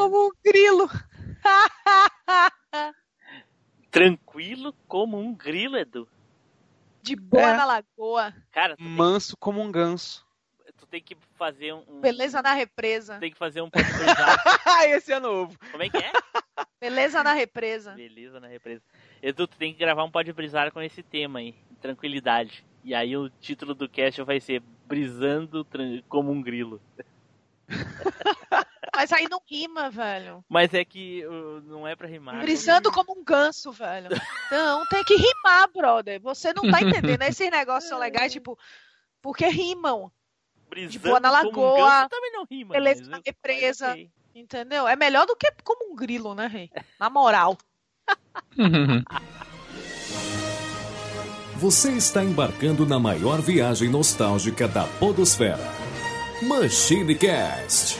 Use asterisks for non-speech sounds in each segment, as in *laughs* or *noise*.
como um grilo. *laughs* Tranquilo como um grilo, Edu. De boa É. na lagoa. Cara, Manso como um ganso. tu tem que fazer um. Beleza na represa. Tem que fazer um podcast. *laughs* Esse é novo. Como é que é? Beleza na represa. Beleza na represa. Edu, tu tem que gravar um Pode Brisar com esse tema aí. Tranquilidade. E aí o título do cast vai ser Brisando como um grilo. *laughs* Mas aí não rima, velho. Mas é que uh, não é pra rimar. Brisando como um ganso, velho. Não, tem que rimar, brother. Você não tá entendendo. Esses *laughs* negócios são legais, tipo, porque rimam. Brisando de boa na como um lagoa, ganso também não rima. beleza mas na eu- represa. ok. Entendeu? É melhor do que como um grilo, né, rei? Na moral. *laughs* Você está embarcando na maior viagem nostálgica da Podosfera. Machine Cast.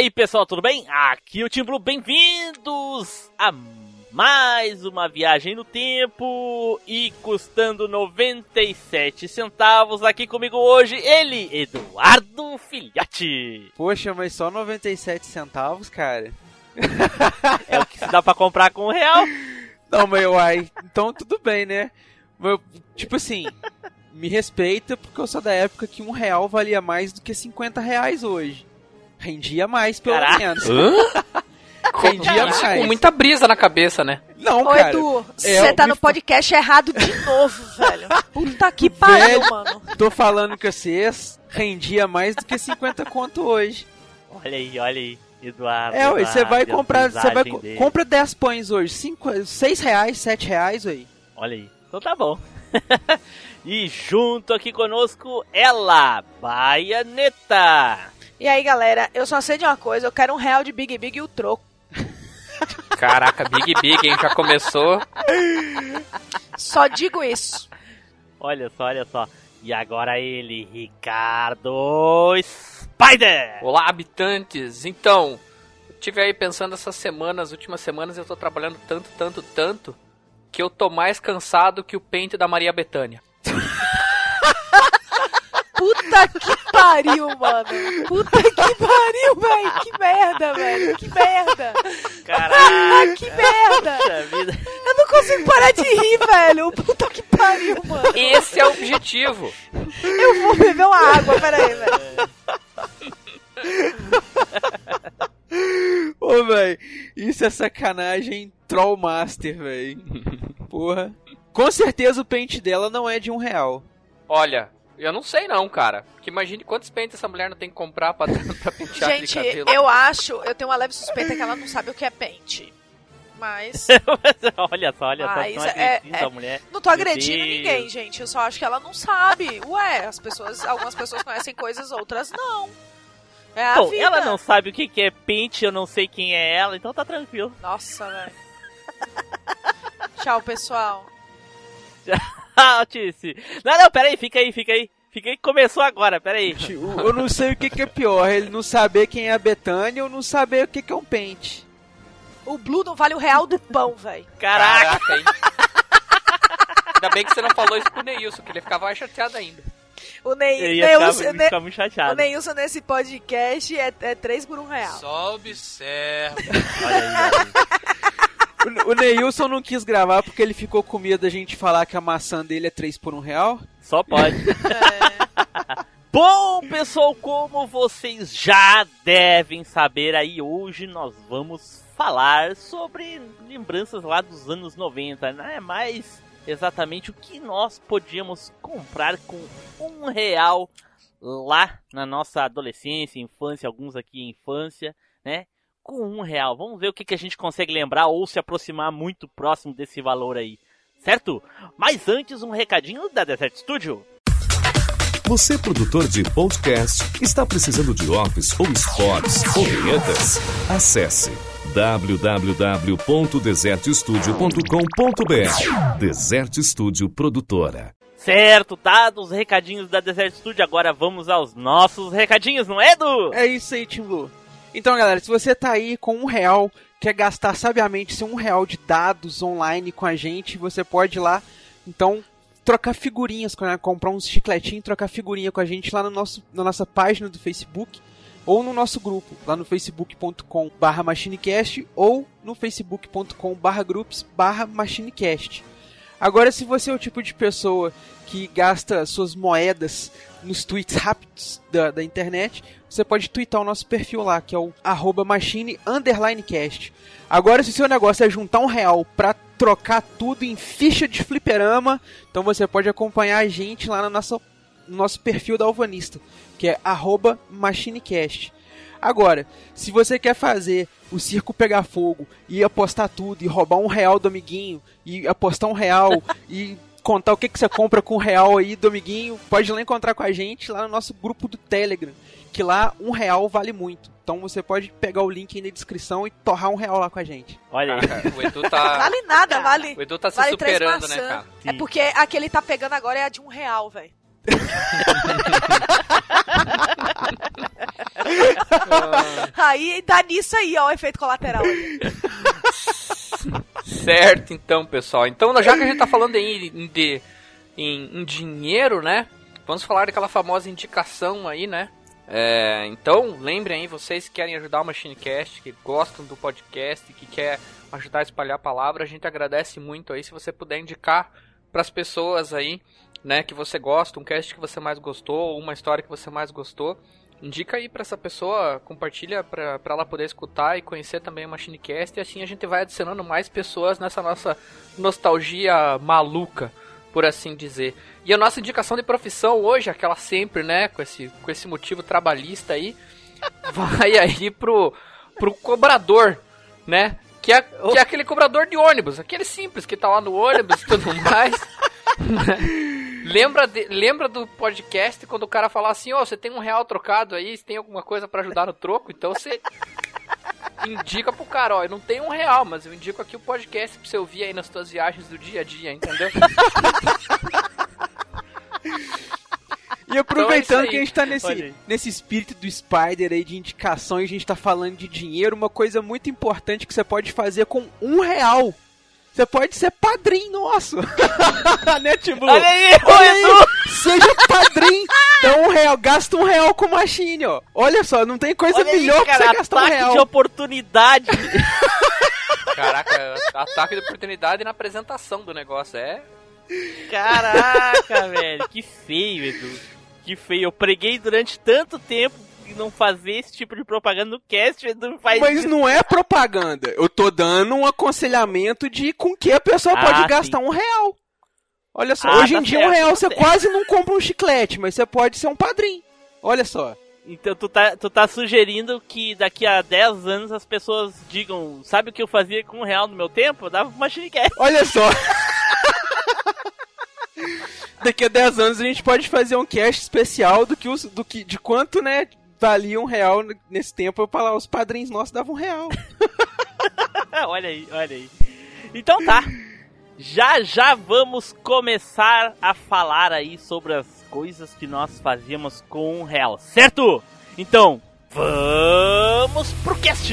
Aí, pessoal, tudo bem? Aqui é o Tim Blue, bem-vindos a mais uma viagem no tempo e custando 97 centavos. Aqui comigo hoje, ele, Eduardo Filhote. Poxa, mas só 97 centavos, cara. É o que se dá pra comprar com um real. Não, mas uai, então tudo bem, né? Mas, tipo assim, me respeita porque eu sou da época que um real valia mais do que 50 reais hoje. Rendia mais, pelo Caraca. menos. Hã? *laughs* Rendia mais. com muita brisa na cabeça, né? Não, Ô, cara. Edu, é, você tá me no podcast errado de *laughs* novo, velho. Puta que pariu, mano. Tô falando que vocês rendia mais do que 50 conto hoje. Olha aí, olha aí, Eduardo. É, ué, você vai comprar, você vai dele. compra 10 pães hoje, 5, 6 reais, 7 reais, aí. Olha aí. Então tá bom. *laughs* e junto aqui conosco, ela, Baianeta. E aí, galera, eu só sei de uma coisa, eu quero um real de Big Big e o troco. Caraca, Big Big, hein? Já começou. Só digo isso. Olha só, olha só. E agora ele, Ricardo Spider. Olá, habitantes. Então, eu tive aí pensando essas semanas, as últimas semanas, eu tô trabalhando tanto, tanto, tanto, que eu tô mais cansado que o pente da Maria Bethânia. *laughs* Puta que pariu, mano. Puta que pariu, velho. Que merda, velho. Que merda. Caraca, Que merda. Eu não consigo parar de rir, velho. Puta que pariu, mano. Esse é o objetivo. Eu vou beber uma água, pera aí, velho. Ô, velho, isso é sacanagem Trollmaster, velho. Porra. Com certeza o pente dela não é de um real. Olha, eu não sei não, cara. Porque imagine quantos pentes essa mulher não tem que comprar pra, *laughs* pra pentear Gente, eu acho, eu tenho uma leve suspeita que ela não sabe o que é pente. Mas *laughs* olha só, olha só. Mas Não é- é- a mulher. não tô agredindo Deus. ninguém, gente. Eu só acho que ela não sabe. Ué, as pessoas, algumas pessoas conhecem coisas, outras não. É a Bom, vida. ela não sabe o que que é pente, eu não sei quem é ela, então tá tranquilo. Nossa, velho. Tchau, pessoal. Ah, *laughs* *laughs* Tice. Não, não, pera aí, fica aí, fica aí. Fica aí, começou agora, pera aí. *laughs* Eu não sei o que, que é pior, ele não saber quem é a Betânia ou não saber o que, que é um pente. O Blue não vale o real do pão, velho. Caraca. Caraca, hein? Ainda bem que você não falou isso pro Neilson, que ele ficava mais chateado ainda. O Neilson, ficar muito o chateado. Neilson nesse podcast é, é 3 por 1 real. Só observa. Olha aí, olha aí. *laughs* O, o Neilson não quis gravar porque ele ficou com medo da gente falar que a maçã dele é 3 por um real. Só pode. É. *laughs* Bom, pessoal, como vocês já devem saber aí, hoje nós vamos falar sobre lembranças lá dos anos 90, né? Mais exatamente o que nós podíamos comprar com um real lá na nossa adolescência, infância, alguns aqui infância, né? Com um real. Vamos ver o que, que a gente consegue lembrar ou se aproximar muito próximo desse valor aí, certo? Mas antes, um recadinho da Desert Studio. Você, produtor de podcast, está precisando de office ou spots ou vinhetas? Acesse www.desertstudio.com.br Desert Studio Produtora. Certo, dados os recadinhos da Desert Studio, agora vamos aos nossos recadinhos, não é, Edu? É isso aí, Tim Blue. Então, galera, se você tá aí com um real, quer gastar sabiamente seu um real de dados online com a gente, você pode ir lá. Então, trocar figurinhas, né? comprar uns chicletinhos, trocar figurinha com a gente lá no nosso, na nossa página do Facebook ou no nosso grupo, lá no facebook.com barra machinecast ou no facebook.com barra groups barra machinecast. Agora, se você é o tipo de pessoa que gasta suas moedas nos tweets rápidos da, da internet, você pode twittar o nosso perfil lá, que é o arroba machine cast. Agora, se seu negócio é juntar um real pra trocar tudo em ficha de fliperama, então você pode acompanhar a gente lá no nosso, no nosso perfil da Alvanista, que é arroba machinecast. Agora, se você quer fazer o circo pegar fogo e apostar tudo e roubar um real do amiguinho e apostar um real *laughs* e contar o que, que você compra com um real aí do amiguinho, pode ir lá encontrar com a gente lá no nosso grupo do Telegram, que lá um real vale muito. Então você pode pegar o link aí na descrição e torrar um real lá com a gente. Olha aí. Cara, *laughs* o Edu tá. Vale nada, vale. O Edu tá se vale superando, né, cara? É porque a que ele tá pegando agora é a de um real, velho. *laughs* Aí dá nisso aí, ó, o efeito colateral. Certo, então, pessoal. Então, já que a gente tá falando aí em, de, em, em dinheiro, né? Vamos falar daquela famosa indicação aí, né? É, então, lembrem aí, vocês que querem ajudar o MachineCast, que gostam do podcast, que quer ajudar a espalhar a palavra, a gente agradece muito aí se você puder indicar para as pessoas aí, né, que você gosta, um cast que você mais gostou, uma história que você mais gostou. Indica aí para essa pessoa, compartilha para ela poder escutar e conhecer também o MachineCast e assim a gente vai adicionando mais pessoas nessa nossa nostalgia maluca, por assim dizer. E a nossa indicação de profissão hoje, aquela sempre, né, com esse, com esse motivo trabalhista aí, *laughs* vai aí pro, pro cobrador, né? Que é, que é aquele cobrador de ônibus, aquele simples que tá lá no ônibus e tudo *laughs* mais. lembra, de- lembra do podcast quando o cara fala assim, ó, você tem um real trocado aí, você tem alguma coisa pra ajudar no troco? Então você indica pro cara, ó, eu não tenho um real, mas eu indico aqui o podcast pra você ouvir aí nas suas viagens do dia a dia, entendeu? E aproveitando Então é que a gente tá nesse, nesse espírito do Spider aí de indicações, a gente tá falando de dinheiro, uma coisa muito importante que você pode fazer com um real. Você pode ser padrinho nosso. *laughs* né, Timbu? Olha aí, Olha aí, Edu! seja padrinho, dá um real, gasta um real com machine, ó. Olha só, não tem coisa Olha aí, melhor pra cara, você gastar um ataque real. de oportunidade. *laughs* Caraca, ataque de oportunidade na apresentação do negócio, é... Caraca, *laughs* velho, que feio, Edu. Que feio. Eu preguei durante tanto tempo não fazer esse tipo de propaganda no cast, o Edu faz Mas isso. não é propaganda. Eu tô dando um aconselhamento de com que a pessoa Ah, pode sim. gastar um real. Olha só, Ah, hoje tá em dia certo, um real tá você certo. quase não compra um chiclete, mas você pode ser um padrinho. Olha só. Então tu tá, tu tá sugerindo que daqui a 10 anos as pessoas digam, sabe o que eu fazia com um real no meu tempo? Eu dava uma Machine Olha só. *laughs* Daqui a 10 anos a gente pode fazer um cast especial do que os, do que de quanto, né, valia um real nesse tempo para lá os padrinhos nossos davam um real. *laughs* olha aí, olha aí. Então tá. Já já vamos começar a falar aí sobre as coisas que nós fazíamos com um real, certo? Então, vamos pro cast!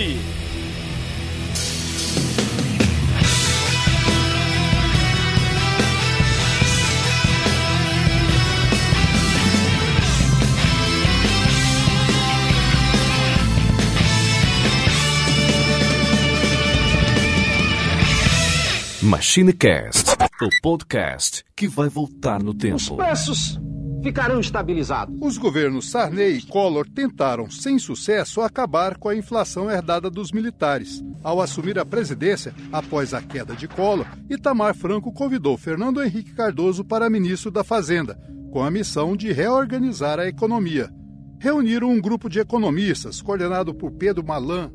MachineCast, o podcast que vai voltar no Os tempo. preços ficarão estabilizados. Os governos Sarney e Collor tentaram, sem sucesso, acabar com a inflação herdada dos militares. Ao assumir a presidência, após a queda de Collor, Itamar Franco convidou Fernando Henrique Cardoso para ministro da Fazenda, com a missão de reorganizar a economia. Reuniram um grupo de economistas, coordenado por Pedro Malan.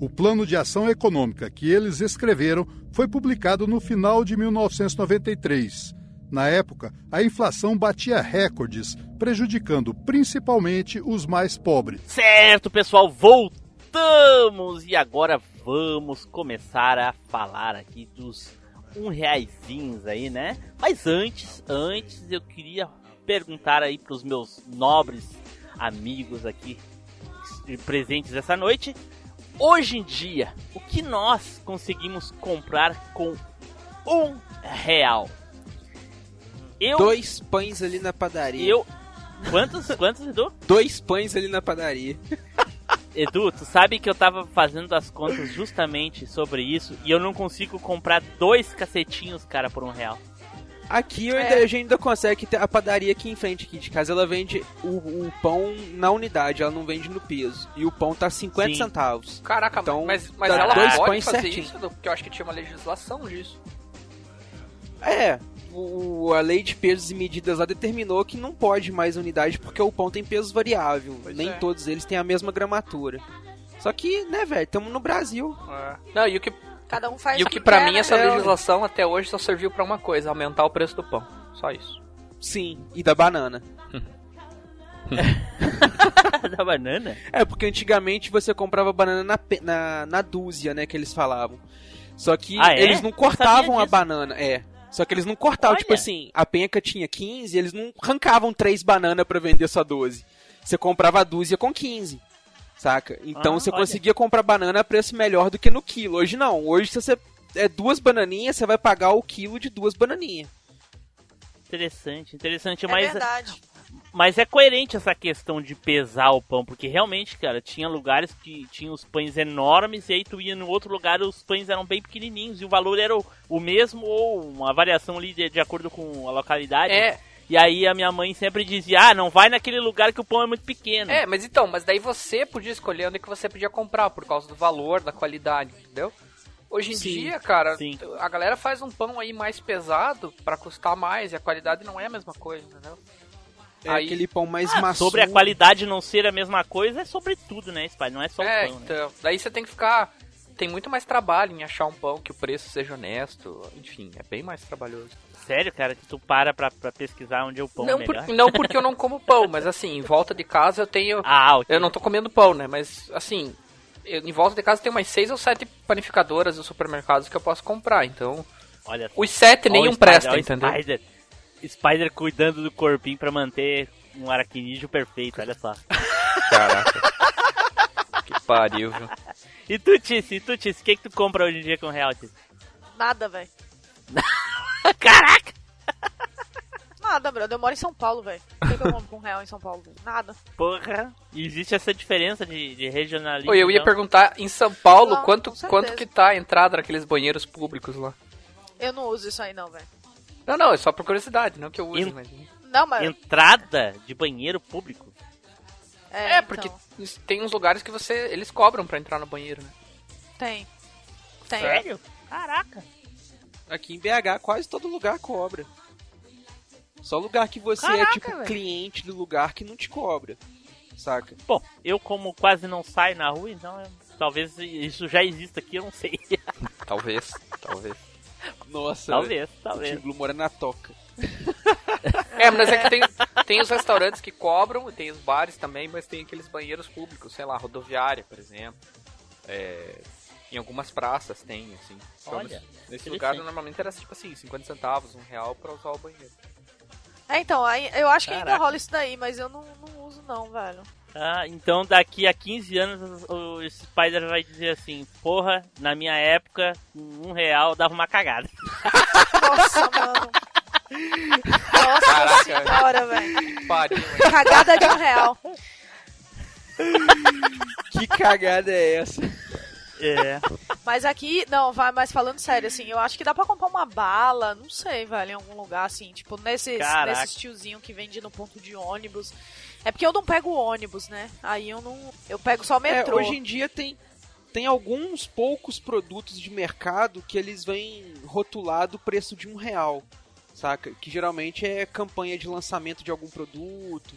O plano de ação econômica que eles escreveram foi publicado no final de 1993. Na época, a inflação batia recordes, prejudicando principalmente os mais pobres. Certo, pessoal, voltamos e agora vamos começar a falar aqui dos um reaisinhos aí, né? Mas antes, antes eu queria perguntar aí pros meus nobres amigos aqui presentes essa noite, hoje em dia, o que nós conseguimos comprar com um real? Eu, Dois pães ali na padaria. eu, quantos, *laughs* quantos, Edu? Dois pães ali na padaria. *laughs* Edu, tu sabe que eu tava fazendo as contas justamente sobre isso e eu não consigo comprar dois cacetinhos, cara, por um real. Aqui ainda, É. a gente ainda consegue ter a padaria aqui em frente aqui de casa. Ela vende o, o pão na unidade, ela não vende no peso. E o pão tá 50 Sim. centavos. Caraca, Então, mas, mas ela dois pode pães fazer certinho. isso, porque eu acho que tinha uma legislação disso. É, o, a lei de pesos e medidas lá determinou que não pode mais unidade porque o pão tem peso variável. Pois Nem é. todos eles têm a mesma gramatura. Só que, né, velho, estamos no Brasil. Não, e o que, Cada um faz e o que pra quer, mim né? essa legislação até hoje só serviu pra uma coisa, aumentar o preço do pão. Só isso. Sim, e da banana. *laughs* da banana? É, porque antigamente você comprava banana na, na, na dúzia, né, que eles falavam. Só que Ah, é? eles não cortavam a banana, é. Só que eles não cortavam, Olha. tipo assim, a penca tinha 15, eles não arrancavam três bananas pra vender só 12. Você comprava a dúzia com 15. Saca? Então Ah, você olha. conseguia comprar banana a preço melhor do que no quilo. Hoje não. Hoje se você é duas bananinhas, você vai pagar o quilo de duas bananinhas. Interessante, interessante, É mas, verdade. mas é coerente essa questão de pesar o pão, porque realmente, cara, tinha lugares que tinham os pães enormes e aí tu ia no outro lugar os pães eram bem pequenininhos e o valor era o, o mesmo ou uma variação ali de, de acordo com a localidade. É, E aí a minha mãe sempre dizia, ah, não vai naquele lugar que o pão é muito pequeno. é, mas então, mas daí você podia escolher onde que você podia comprar, por causa do valor, da qualidade, entendeu? Hoje em Sim, dia, cara, sim. a galera faz um pão aí mais pesado pra custar mais e a qualidade não é a mesma coisa, entendeu? É Aí- aquele pão mais Ah, maçudo. sobre a qualidade não ser a mesma coisa, é sobre tudo, né, Spy? Não é só é, o pão, né? então, daí você tem que ficar tem muito mais trabalho em achar um pão que o preço seja honesto, enfim, é bem mais trabalhoso. Sério, cara, que tu para pra, pra pesquisar onde é o pão não, é por- não porque eu não como pão, mas assim, em volta de casa eu tenho Ah, ok. Eu não tô comendo pão, né? Mas, assim, eu- em volta de casa tem umas seis ou sete panificadoras e supermercados que eu posso comprar. Então, Olha os sete nenhum Spider, presta, entendeu? Spider. Spider cuidando do corpinho pra manter um aracnídeo perfeito, olha só. Caraca. *laughs* que pariu, viu? E tu, Tice, e tu, Tice, o que, que tu compra hoje em dia com real, Tice? Nada, velho. *laughs* *laughs* Caraca! Nada, brother. Eu moro em São Paulo, velho. O que, que eu compro com um real em São Paulo? Nada. Porra! E existe essa diferença de, de regionalismo. Oi, eu ia então? perguntar, em São Paulo, Não, quanto, quanto que tá a entrada naqueles banheiros públicos lá? Eu não uso isso aí, não, velho. Não, não, é só por curiosidade, não que eu use, mas... Não, mas. Entrada de banheiro público? É, É, porque então, tem uns lugares que você eles cobram pra entrar no banheiro, né? Tem. Tem. Sério? Caraca! Aqui em BH quase todo lugar cobra. Só lugar que você Caraca, é tipo velho. cliente do lugar que não te cobra. Saca? Bom, eu como quase não saio na rua, então eu- talvez isso já exista aqui, eu não sei. *laughs* Talvez, talvez. Nossa, talvez, o talvez. Tim Blue mora na toca. *laughs* É, mas é que tem, tem os restaurantes que cobram, tem os bares também, mas tem aqueles banheiros públicos, sei lá, rodoviária, por exemplo. É, em algumas praças tem, assim. Então, Olha, nesse- nesse lugar normalmente era tipo assim, 50 centavos, um real pra usar o banheiro. É, então, eu acho que ainda Caraca. rola isso daí, mas eu não, não uso, não, velho. Ah, então daqui a 15 anos o Spider vai dizer assim, porra, na minha época, um real dava uma cagada. *laughs* Nossa, mano. Nossa Caraca. senhora, velho. Cagada de um real. *laughs* Que cagada é essa? É. Mas aqui, não, vai, mas falando sério, assim, eu acho que dá pra comprar uma bala, não sei, velho, em algum lugar, assim, tipo, nesses, Caraca. nesses tiozinho que vende no ponto de ônibus. É porque eu não pego ônibus, né? Aí eu não. Eu pego só É, metrô. hoje em dia tem, tem alguns poucos produtos de mercado que eles vêm rotulado o preço de um real, saca? Que geralmente é campanha de lançamento de algum produto,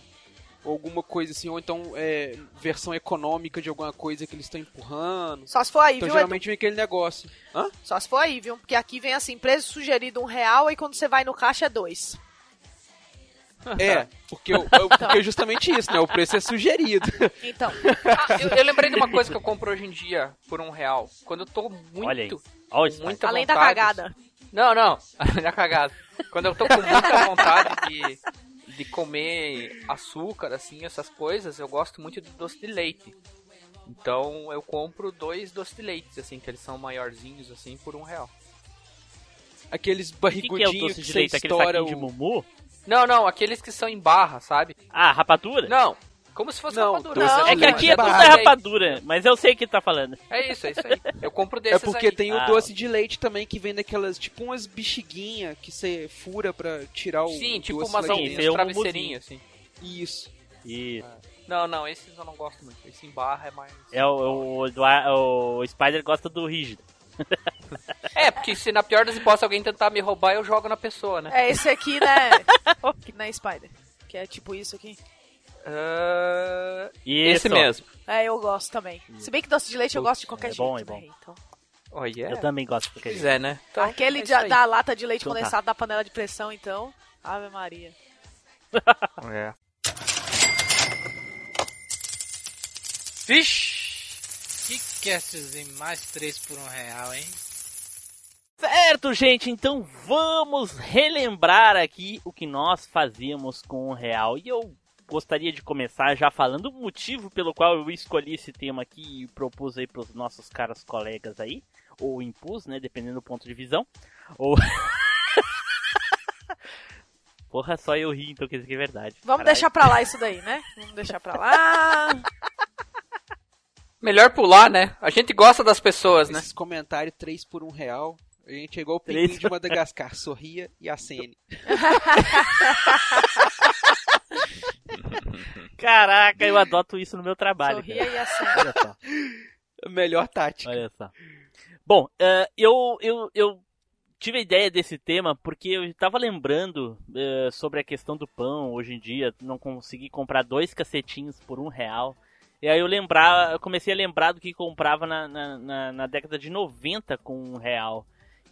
ou alguma coisa assim, ou então é versão econômica de alguma coisa que eles estão empurrando. Só se for aí, Então viu, geralmente vem aquele negócio. Hã? Edu? Só se for aí, viu? Porque aqui vem assim, preço sugerido um real e quando você vai no caixa é dois. É, *laughs* porque, o- porque é justamente isso, né? O preço é sugerido. *laughs* Então, Ah, eu, eu lembrei de uma coisa que eu compro hoje em dia por um real. Quando eu tô muito. Olha aí. Olha o com Spider. muita além da vontade- cagada. Não, não. *laughs* da cagada. Quando eu tô com muita vontade de, de comer açúcar, assim, essas coisas, eu gosto muito de doce de leite. Então eu compro dois doces de leite, assim, que eles são maiorzinhos, assim, por um real. Aqueles O que, que é o barrigudinhos doce que, de leite? Aquele saquinho de o... mumu? Não, não, aqueles que são em barra, sabe? Ah, rapadura? Não, como se fosse Não, rapadura. Não, É que de aqui é tudo rapadura, mas eu sei o que tá falando. É isso, é isso aí. Eu compro É desses porque aí. tem Ah. o doce de leite também que vem daquelas, tipo umas bexiguinhas que você fura pra tirar o Sim, tipo doce umas é um travesseirinhas, assim. Isso. Isso. Não, não, esses eu não gosto muito. Esse em barra é mais... É o, o, o Spider gosta do rígido. É, porque se na pior das hipóteses alguém tentar me roubar, eu jogo na pessoa, né? É esse aqui, né? *laughs* na Spider. Que é tipo isso aqui. Isso. Esse mesmo. É, eu gosto também. Se bem que doce de leite eu gosto de qualquer é jeito, bom, é né? bom. Então, Olha, Eu também gosto. Porque... Pois é, né? Então, Aquele é de- da lata de leite Então tá. condensado da panela de pressão, então. Ave Maria. *laughs* É. Vixe! Que castzinho mais 3 por um real, hein? Certo, gente, então vamos relembrar aqui o que nós fazíamos com o real. E eu gostaria de começar já falando o motivo pelo qual eu escolhi esse tema aqui e propus aí pros nossos caros colegas aí, ou impus, né, dependendo do ponto de visão, ou... *laughs* Porra, só eu ri, então quer dizer que é verdade. Vamos Caralho. deixar pra lá isso daí, né? Vamos deixar pra lá. *laughs* Melhor pular, né? A gente gosta das pessoas, né? Esses comentários 3 por 1 real. A gente é igual o pinguim de Madagascar. Sorria e acene. *laughs* Caraca, eu adoto isso no meu trabalho. Sorria cara. e assim. Olha só. Melhor tática. Olha só. Bom, eh, eu, eu, eu tive a ideia desse tema porque eu estava lembrando eh, sobre a questão do pão hoje em dia, não consegui comprar dois cacetinhos por um real. E aí eu lembrar, eu comecei a lembrar do que comprava na, na, na- na década de 90 com um real.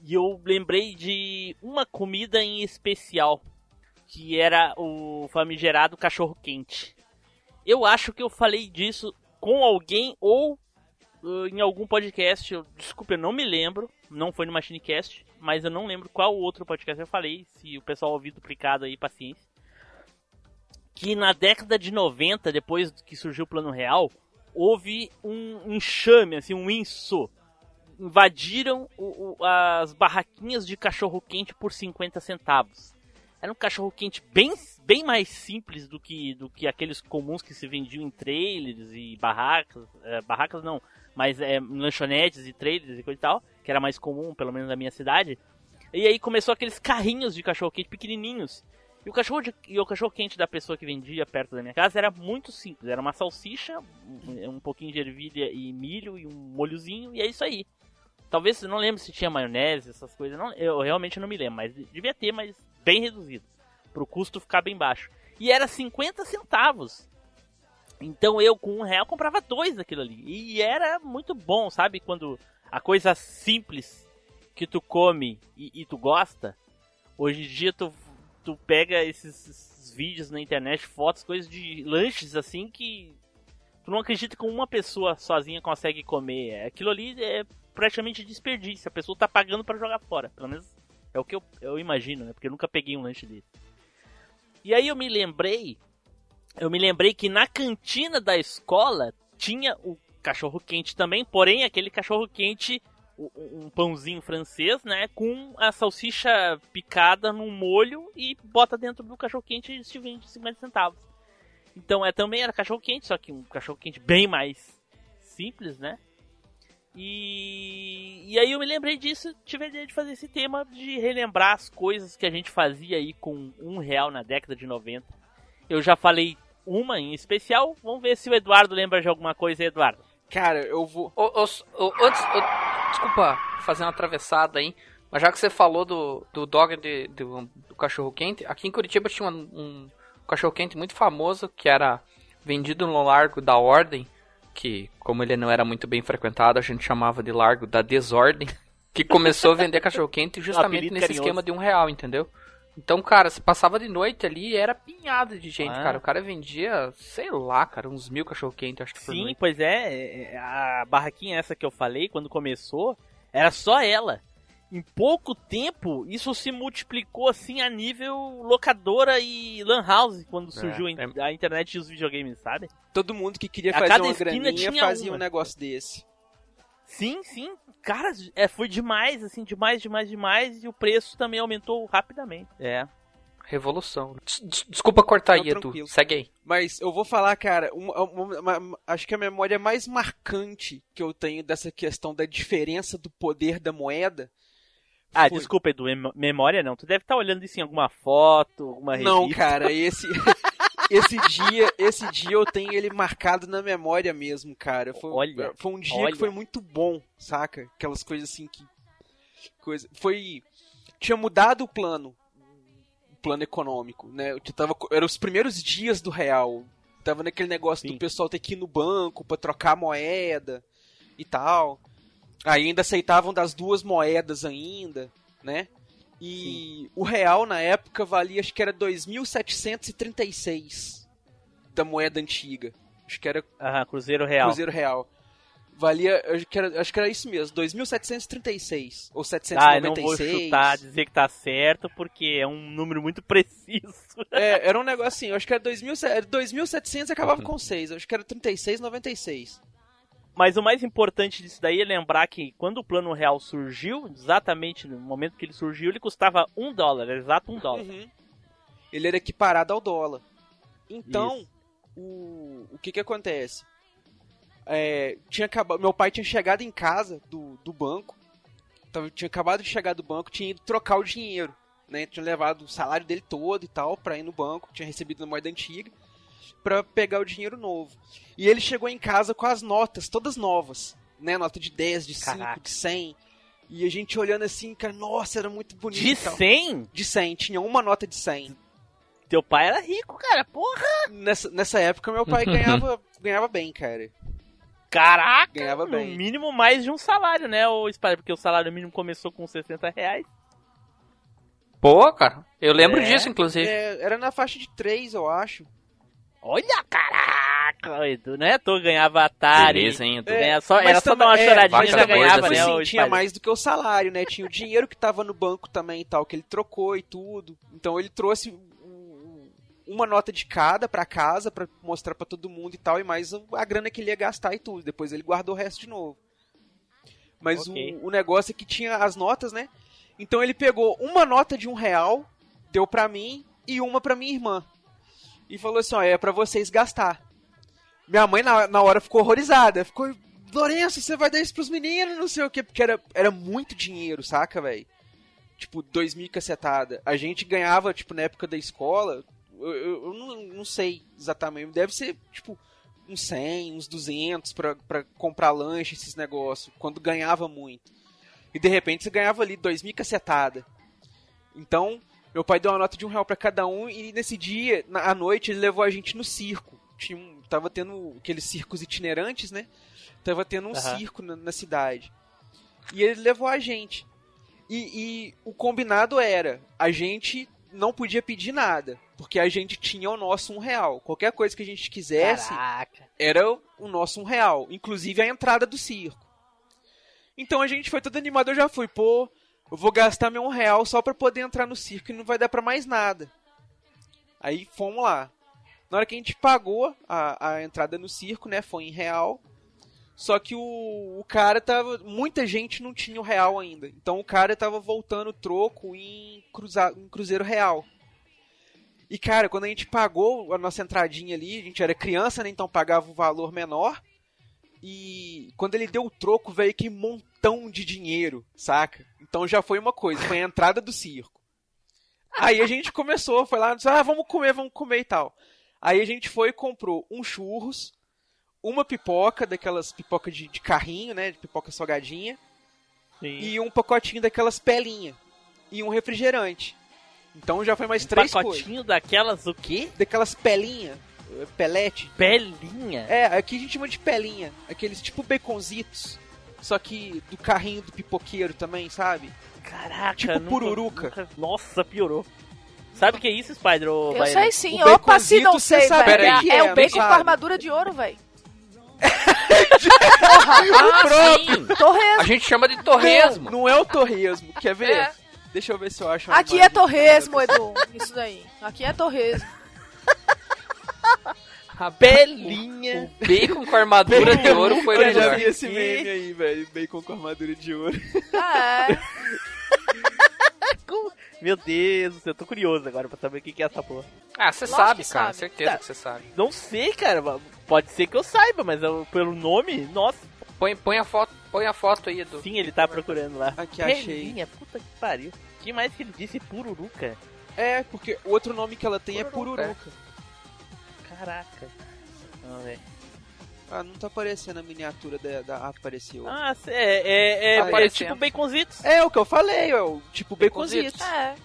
E eu lembrei de uma comida em especial, que era o famigerado cachorro quente. Eu acho que eu falei disso com alguém ou uh, em algum podcast, eu, desculpa, eu não me lembro, não foi no Machinecast, mas eu não lembro qual outro podcast eu falei, se o pessoal ouvir duplicado aí, paciência. Que na década de 90, depois que surgiu o Plano Real, houve um enxame, assim, um inso. Invadiram o- o- as barraquinhas de cachorro quente por 50 centavos. Era um cachorro quente bem, bem mais simples do que, do que aqueles comuns que se vendiam em trailers e barracas. eh, barracas não, mas é, lanchonetes e trailers e coisa e tal, que era mais comum, pelo menos na minha cidade. E aí começou aqueles carrinhos de cachorro quente pequenininhos. E o cachorro de- e o cachorro quente da pessoa que vendia perto da minha casa era muito simples, era uma salsicha, um, um pouquinho de ervilha e milho e um molhozinho e é isso aí. Talvez não lembro se tinha maionese, essas coisas, não, eu realmente não me lembro, mas devia ter, mas bem reduzido, pro custo ficar bem baixo. E era 50 centavos. Então eu com um real comprava dois daquilo ali. E era muito bom, sabe? Quando a coisa simples que tu come e, e tu gosta, hoje em dia tu, tu pega esses, esses vídeos na internet, fotos, coisas de lanches assim que tu não acredita que uma pessoa sozinha consegue comer. Aquilo ali é praticamente desperdício. A pessoa tá pagando para jogar fora. Pelo menos é o que eu, eu imagino, né? Porque eu nunca peguei um lanche desse. E aí eu me lembrei, eu me lembrei que na cantina da escola tinha o cachorro quente também, porém aquele cachorro quente, um pãozinho francês, né, com a salsicha picada num molho e bota dentro do cachorro quente e se vende 50 centavos. Então é também era cachorro quente, só que um cachorro quente bem mais simples, né? E, e aí eu me lembrei disso, tive a ideia de fazer esse tema de relembrar as coisas que a gente fazia aí com um real na década de 90. Eu já falei uma em especial, vamos ver se o Eduardo lembra de alguma coisa, Eduardo. Cara, eu vou. Ô, ô, ô, antes, desculpa fazer uma atravessada aí, mas já que você falou do, do dog de, do, do cachorro quente, aqui em Curitiba tinha um, um cachorro quente muito famoso que era vendido no Largo da Ordem, que como ele não era muito bem frequentado, a gente chamava de Largo da Desordem, *laughs* que começou a vender cachorro quente *laughs* justamente nesse carinhoso. esquema de um real, entendeu? Então, cara, se passava de noite ali era pinhada de gente, Ah. cara. O cara vendia, sei lá, cara, uns mil cachorro quente, acho que Sim, pois é, é, a barraquinha essa que eu falei quando começou, era só ela. Em pouco tempo, isso se multiplicou assim a nível locadora e lan house quando surgiu a in- é. a internet e os videogames, sabe? Todo mundo que queria A fazer cada uma graninha tinha fazia uma. um negócio desse. Sim, sim. Cara, é, foi demais, assim, demais, demais, demais. E o preço também aumentou rapidamente. É. Revolução. Des- des- Desculpa cortar Não, aí, Edu. tranquilo. Segue aí. Mas eu vou falar, cara, uma- uma- uma- acho que a memória mais marcante que eu tenho dessa questão da diferença do poder da moeda. Ah, foi- desculpa, Edu, mem- memória não. Tu deve estar olhando isso em alguma foto, alguma revista. Não, cara, esse *laughs* esse dia, esse dia eu tenho ele marcado na memória mesmo, cara. Foi, Olha, foi um dia olha. que foi muito bom, saca? Aquelas coisas assim que coisa, foi tinha mudado o plano, o plano econômico, né? Eu tava eram os primeiros dias do real. Tava naquele negócio Sim. do pessoal ter que ir no banco pra trocar moeda e tal. Aí ainda aceitavam das duas moedas ainda, né? E o real na época valia, acho que era 2.736 da moeda antiga. Acho que era Aham, Cruzeiro Real. Cruzeiro Real. Valia, acho que era, acho que era isso mesmo, 2.736 ou Ah, eu não vou 796. chutar, dizer que tá certo, porque é um número muito *laughs* preciso. É, era um negócio assim, acho que era 2.000 era 2.700 e acabava *laughs* com 6. Acho que era 36,96. Mas o mais importante disso daí é lembrar que quando o plano real surgiu, exatamente no momento que ele surgiu, ele custava um dólar, exato um dólar. Uhum. Ele era equiparado ao dólar. Então, Isso. o, o que que acontece? É, tinha acabado, meu pai tinha chegado em casa do, do banco, tava, tinha acabado de chegar do banco, tinha ido trocar o dinheiro, né? Tinha levado o salário dele todo e tal pra ir no banco, tinha recebido na moeda antiga, pra pegar o dinheiro novo. E ele chegou em casa com as notas, todas novas, né? Nota de 10, de 5, Caraca. de 100. E a gente olhando assim, cara, nossa, era muito bonito. De e tal. 100? De 100, tinha uma nota de 100. Teu pai era rico, cara, porra! Nessa, nessa época, meu pai *laughs* ganhava, ganhava bem, cara. Caraca! Ganhava no bem. mínimo mais de um salário, né, ô Spider? Porque o salário mínimo começou com 60 reais. Pô, cara. Eu lembro É? disso, inclusive. É, era na faixa de 3, eu acho. Olha, caraca! Edu, não é à toa ganhava Atari. Beleza, hein, Edu? É, só, era só dar uma é, choradinha e já ganhava, assim, né, Assim, tinha mais do que o salário, né? Tinha o dinheiro que tava no banco também e tal, que ele trocou e tudo. Então ele trouxe um- uma nota de cada pra casa pra mostrar pra todo mundo e tal, e mais a grana que ele ia gastar e tudo. Depois ele guardou o resto de novo. Mas Ok. o, o negócio é que tinha as notas, né? Então ele pegou uma nota de um real, deu pra mim e uma pra minha irmã. E falou assim, ó, é pra vocês gastar. Minha mãe na, na hora ficou horrorizada. Ficou, Lourenço, você vai dar isso pros meninos, não sei o quê. Porque era, era muito dinheiro, saca, velho? Tipo, dois mil cacetada. A gente ganhava, tipo, na época da escola, eu, eu- eu não, não sei exatamente. Deve ser, tipo, uns 100, uns 200 pra, pra comprar lanche, esses negócios. Quando ganhava muito. E de repente você ganhava ali dois mil cacetada. Então, meu pai deu uma nota de um real pra cada um e nesse dia, na, à noite, ele levou a gente no circo. Tinha um, tava tendo aqueles circos itinerantes, né? Tava tendo um Aham. circo na, na cidade. E ele levou a gente. E, e o combinado era, a gente não podia pedir nada, porque a gente tinha o nosso um real. Qualquer coisa que a gente quisesse, Caraca. era o nosso um real, inclusive a entrada do circo. Então a gente foi todo animado, eu já fui, pô, eu vou gastar meu real só pra poder entrar no circo e não vai dar pra mais nada. Aí fomos lá. Na hora que a gente pagou a, a entrada no circo, né, foi em real. Só que o, o cara tava. Muita gente não tinha o real ainda. Então o cara tava voltando o troco em, cruza, em Cruzeiro Real. E cara, quando a gente pagou a nossa entradinha ali, a gente era criança, né? Então pagava um valor menor. E quando ele deu o troco, veio que montão de dinheiro, saca? Então já foi uma coisa, foi a entrada do circo. Aí a gente começou, foi lá, disse, ah, vamos comer, vamos comer e tal. Aí a gente foi e comprou um churros, uma pipoca, daquelas pipoca de, de carrinho, né? De pipoca salgadinha, Sim. e um pacotinho daquelas pelinha. E um refrigerante. Então já foi mais Um três coisas. pacotinho daquelas o quê? Daquelas pelinha, eh, pelete. Pelinha. É, aqui a gente chama de pelinha. Aqueles tipo baconzitos. Só que do carrinho do pipoqueiro também, sabe? Caraca, Tipo nunca- pururuca. nunca- Nossa, piorou. Sabe o que é isso, Spider? Eu Baiano? sei sim. O Opa, se não sei, sabe velho. que É, é, o bacon com armadura de ouro, velho. Ah. Torresmo. A gente chama de torresmo. Não, não é o torresmo. Quer ver? É. Deixa eu ver se eu acho. Aqui é torresmo, Edu. Isso daí. Aqui é torresmo. *laughs* A Belinha. O bacon com armadura de ouro foi o Eu já melhor. vi esse meme aí, velho. Bacon com armadura de ouro. Ah, é. *laughs* Meu Deus, do céu, eu tô curioso agora pra saber o que que é essa porra. Ah, você sabe, cara. sabe. Certeza Tá. que você sabe. Não sei, cara. Pode ser que eu saiba, mas eu- pelo nome, nossa. Põe, põe, a foto, põe a foto aí, Edu. Sim, ele tá procurando lá. Aqui, achei. Belinha, puta que pariu. que mais que ele disse? Pururuca? É, porque o outro nome que ela tem é Pururuca. Caraca. Vamos ver. Ah, não tá aparecendo a miniatura da... da... Ah, apareceu. Ah, é, é, é, Tá é aparecendo. tipo baconzitos. É o que eu falei, é o tipo Baconzitos. baconzitos. É.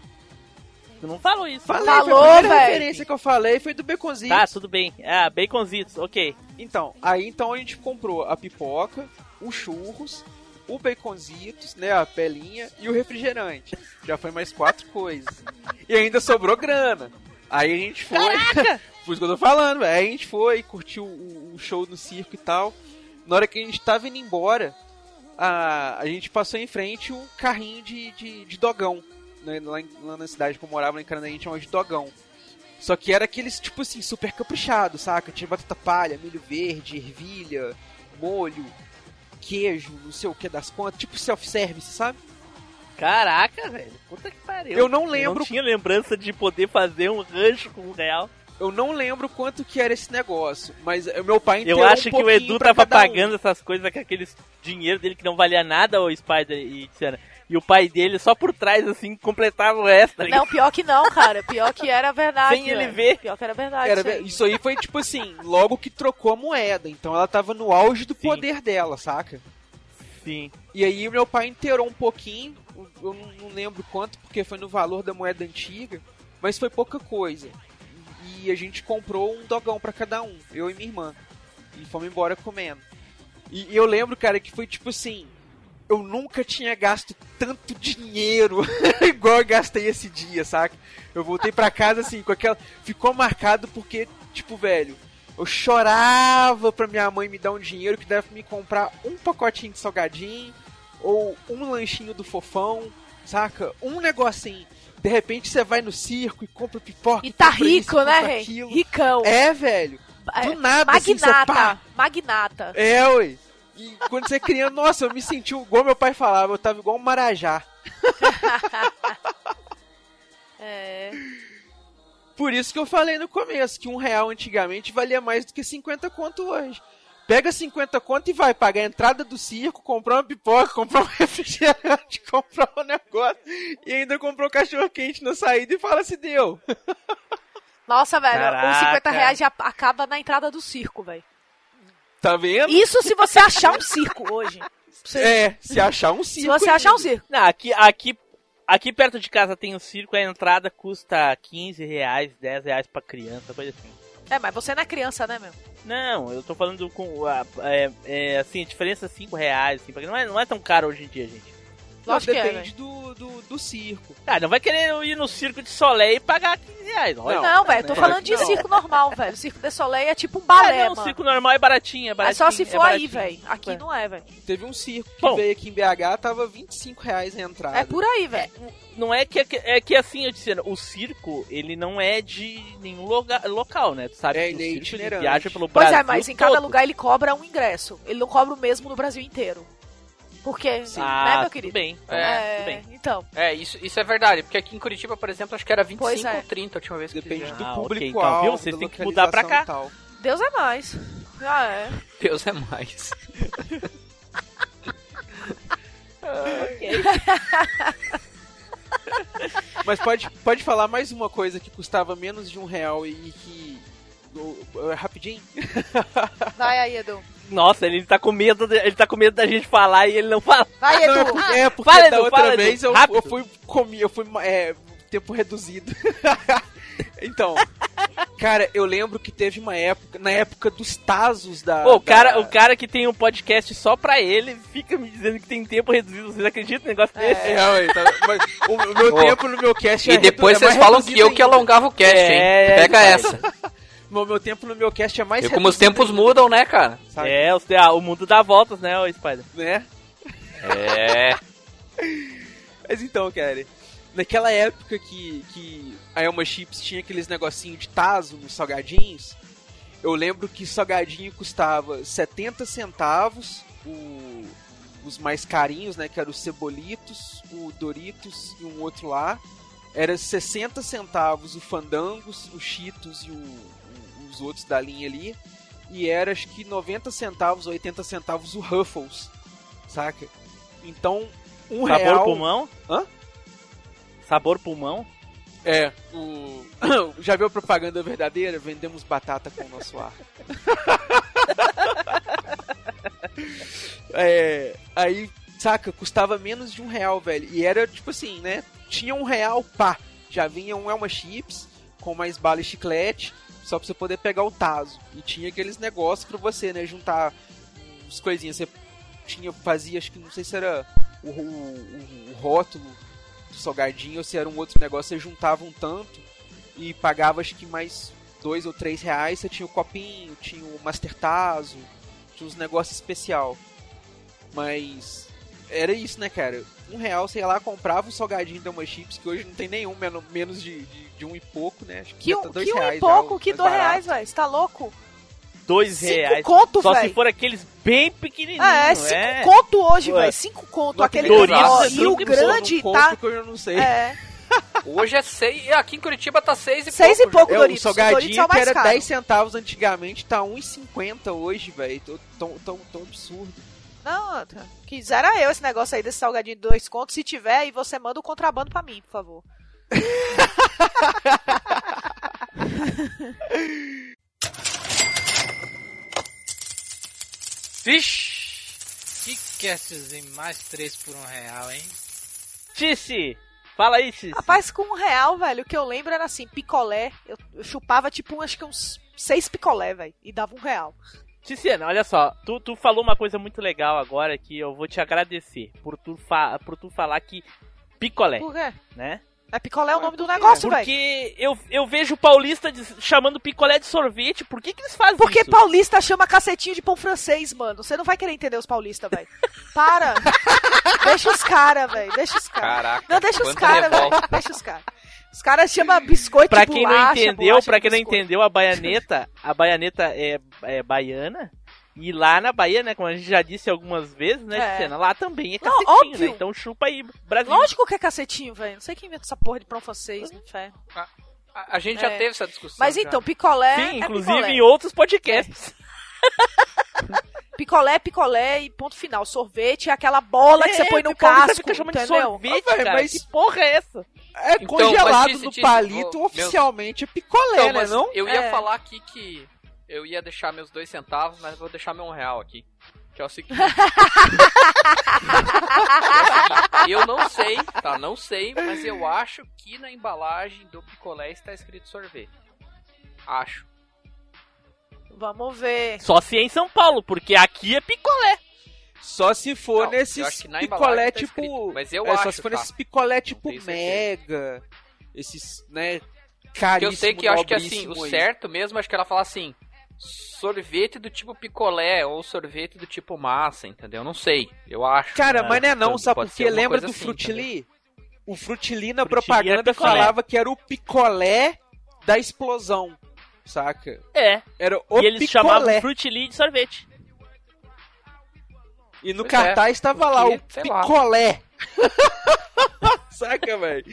Tu não falou isso. Falei, Falou, foi a primeira referência que eu falei foi do baconzitos. Tá, tudo bem. Ah, baconzitos, ok. Então, aí então a gente comprou a pipoca, os churros, o baconzitos, né, a pelinha e o refrigerante. Já foi mais quatro coisas. E ainda sobrou grana. Aí a gente foi. *laughs* Por isso que eu tô falando, velho. Aí a gente foi, curtiu o, o show no circo e tal. Na hora que a gente tava indo embora, a, a gente passou em frente um carrinho de, de, de dogão. Né, lá, em- lá na cidade que eu morava, lá em Canadá, a gente chamava de dogão. Só que era aqueles, tipo assim, super caprichado, saca? Tinha batata palha, milho verde, ervilha, molho, queijo, não sei o que das contas, tipo self-service, sabe? Caraca, velho. Puta que pariu. Eu não Eu lembro, não tinha lembrança de poder fazer um rancho com um real. Eu não lembro quanto que era esse negócio, mas eh, meu pai Eu acho um que o Edu tava cada um. pagando essas coisas com aqueles dinheiro dele que não valia nada, o Spider e Tiana. E o pai dele só por trás, assim, completava o resto, tá? Não, pior que não, cara. Pior que era verdade. Sem ele ver. Pior que era verdade. Era- isso aí. isso aí foi tipo assim, logo que trocou a moeda, então ela tava no auge do Sim. poder dela, saca? Sim. E aí o meu pai inteirou um pouquinho, eu não, não lembro quanto, porque foi no valor da moeda antiga, mas foi pouca coisa. E a gente comprou um dogão pra cada um, eu e minha irmã. E fomos embora comendo. E, e eu lembro, cara, que foi tipo assim, eu nunca tinha gasto tanto dinheiro *laughs* igual eu gastei esse dia, saca? Eu voltei pra casa assim, com aquela. Ficou marcado porque, tipo, velho, eu chorava pra minha mãe me dar um dinheiro que deve me comprar um pacotinho de salgadinho ou um lanchinho do fofão, saca? Um negocinho. De repente você vai no circo e compra pipoca. E tá compra isso, rico, né, rei? aquilo. Ricão. É, velho. É, Do nada, assim, você Magnata. pá. Magnata. É, ué. E quando você é criança, *laughs* nossa, eu me senti igual meu pai falava, eu tava igual um marajá. *laughs* É. Por isso que eu falei no começo, que um real antigamente valia mais do que 50 conto hoje. Pega 50 conto e vai pagar a entrada do circo, comprar uma pipoca, comprar um *laughs* refrigerante, comprar um negócio e ainda comprou cachorro quente na saída e fala se deu. *laughs* Nossa, velho, Caraca. os 50 reais já acaba na entrada do circo, velho. Tá vendo? Isso se você achar um circo hoje. Se, *laughs* É, se achar um se circo. você achar um circo. Não, aqui, aqui, aqui perto de casa tem um circo, a entrada custa 15 reais, 10 reais pra criança, coisa assim. É, mas você não é criança, né, meu? Não, eu tô falando com. a- é, é, assim, a diferença é 5 reais, assim, porque não é, não é tão caro hoje em dia, gente. Não, é, depende velho. do, do, do circo. Ah, não vai querer ir no circo de Soleil e pagar 15 reais, não. Não, Não, velho, tô falando de Não. circo normal, velho. Circo de Soleil é tipo um balé, não, mano. circo normal é baratinho, é É baratinho. só se for aí, baratinho. velho. Aqui É. não é, velho. Teve um circo que Bom. veio aqui em BH, tava 25 reais a entrada. É por aí, velho. Não é que, é que assim, eu disse, o circo, ele não é de nenhum loga, local, né? Tu sabe É, que o ele é circo ele viaja pelo Pois Brasil é, mas em cada todo. lugar ele cobra um ingresso. Ele não cobra o mesmo no Brasil inteiro. Porque, Ah, né, meu tudo querido? bem. É, tudo bem. então. É, isso, isso é verdade, porque aqui em Curitiba, por exemplo, acho que era 25 Pois é. ou 30 a última vez que Depende do Ah, ok, público-alvo, então? Vocês têm que mudar pra cá. tal. Deus é mais. Ah, é. *laughs* Deus é mais. *laughs* Mas pode, pode falar mais uma coisa que custava menos de um real e que. O- Rapidinho. *laughs* Vai aí, Edu. Nossa, ele tá com medo, de- ele tá com medo da gente falar e ele não fala. Vai, Não, é Edu. porque, é porque Fala, da Edu, outra fala, Edu, vez eu, eu fui comi, eu fui é, tempo reduzido. *laughs* então, cara, eu lembro que teve uma época, na época dos Tazos da. Pô, o cara, da- o cara que tem um podcast só pra ele fica me dizendo que tem tempo reduzido. Vocês acreditam no negócio desse? É, ué, tá, mas o, o meu tempo no meu cast E é depois redu- é vocês mais falam que eu que ainda. alongava o cast, hein? É, Pega é, essa. O meu tempo no meu cast é mais E como os tempos mudam, né, cara? sabe? É, os- ah, o mundo dá voltas, né, o Spider? Né? É. *laughs* Mas então, cara, naquela época que, que a Elma Chips tinha aqueles negocinho de taso nos salgadinhos, eu lembro que salgadinho custava 70 centavos, o, os mais carinhos, né, que eram os Cebolitos, o Doritos e um outro lá. Era 60 centavos o Fandangos, o Cheetos e o, os outros da linha ali. E era acho que 90 centavos, 80 centavos o Ruffles, saca? Então, um Sabor real... pulmão? Hã? Sabor pulmão? É, o. *coughs* Já viu a propaganda verdadeira? Vendemos batata com o nosso ar. *laughs* é, aí, saca, custava menos de um real, velho. E era tipo assim, né? Tinha um real, pá. Já vinha um Elma Chips com mais bala e chiclete, só pra você poder pegar o taso. E tinha aqueles negócios pra você, né? Juntar as coisinhas. Você tinha, fazia, acho que não sei se era o, o, o, rótulo do salgadinho ou se era um outro negócio, você juntava um tanto e pagava acho que mais dois ou três reais, você tinha o copinho, tinha o Master Tazo, tinha uns negócios especial. Mas era isso, né, cara? Um real, sei lá, comprava um salgadinho da uma chips, que hoje não tem nenhum, menos, menos de, de, de um e pouco, né? Acho que, Que um, tá dois que um reais e pouco, o que dois barato. reais, velho. Você tá louco? Dois Cinco reais. conto, Só velho. se for aqueles bem pequenininhos. É, é cinco é. conto hoje, velho. Cinco conto. No Aquele é E o grande tá. que eu não sei. É, *laughs* Hoje é seis. Aqui em Curitiba tá seis e seis e pouco. pouco É, Doritos. o O Doritos é salgadinho o que mais era caro. 10 centavos antigamente tá 1,50 hoje, velho. Tão, tão, tão absurdo. Não, quisera eu esse negócio aí desse salgadinho de dois contos. Se tiver, aí você manda o contrabando pra mim, por favor. *laughs* Vixe! Que castzinho mais 3 por um real, hein? Tice, fala aí, Tice. Rapaz, com um real, velho, o que eu lembro era assim, picolé. Eu, eu chupava tipo, acho que uns seis picolé, velho. E dava um real. Ticiana, olha só, tu, tu falou uma coisa muito legal agora que eu vou te agradecer por tu, fa por tu falar que picolé, Por quê? né? É picolé é o nome do negócio, velho. Porque eu, eu vejo o paulista de- chamando picolé de sorvete, por que que eles fazem Porque isso? paulista chama cacetinho de pão francês, mano. Você não vai querer entender os paulistas, velho. Para. *laughs* deixa os caras, velho. Deixa os caras. Caraca. Não, deixa os caras, velho. Deixa os caras. Os caras chamam biscoito Pra de quem não bolacha, entendeu, bolacha pra de quem não entendeu, a baianeta, a baianeta é, é baiana. E lá na Bahia, né, como a gente já disse algumas vezes, né, É. Ticiana, lá também é Não, cacetinho, óbvio. né? Então chupa aí, Brasil. Lógico que é cacetinho, velho. Não sei quem inventa essa porra de pão francês, no inferno. A, a gente já É. teve essa discussão. Mas já. então, picolé Sim, é inclusive picolé. em outros podcasts. *laughs* Picolé é picolé e ponto final. Sorvete é aquela bola que você põe no casco, fica chamando de entendeu? sorvete, Ah, cara. mas- Que porra é essa? É Então, congelado mas disse, no disse, palito, meu- oficialmente é picolé, Então, né? mas Não? eu ia É. falar aqui que eu ia deixar meus dois centavos, mas vou deixar meu um real aqui. Que é o seguinte. *laughs* eu não sei, tá? Não sei, mas eu acho que na embalagem do picolé está escrito sorvete. Acho. Vamos ver. Só se é em São Paulo, porque aqui é picolé. Só se for Não, eu nesses picolé tá tipo. escrito, mas eu é, só acho, se for tá? nesses picolé tipo mega. Esses, né? Que Caríssimo, eu sei que eu acho que assim, o aí. certo mesmo, acho que ela fala assim: sorvete do tipo picolé ou sorvete do tipo massa, entendeu? Não sei, eu acho. Cara, Ah, mas não é não, pode sabe ser por quê? alguma Lembra do assim, Frutili? O Frutili na Frutili propaganda era picolé. falava que era o picolé da explosão, saca? É. Era o e eles picolé. chamavam Frutili de sorvete. E no Pois cartaz estava lá o sei lá. picolé. *laughs* Saca, velho?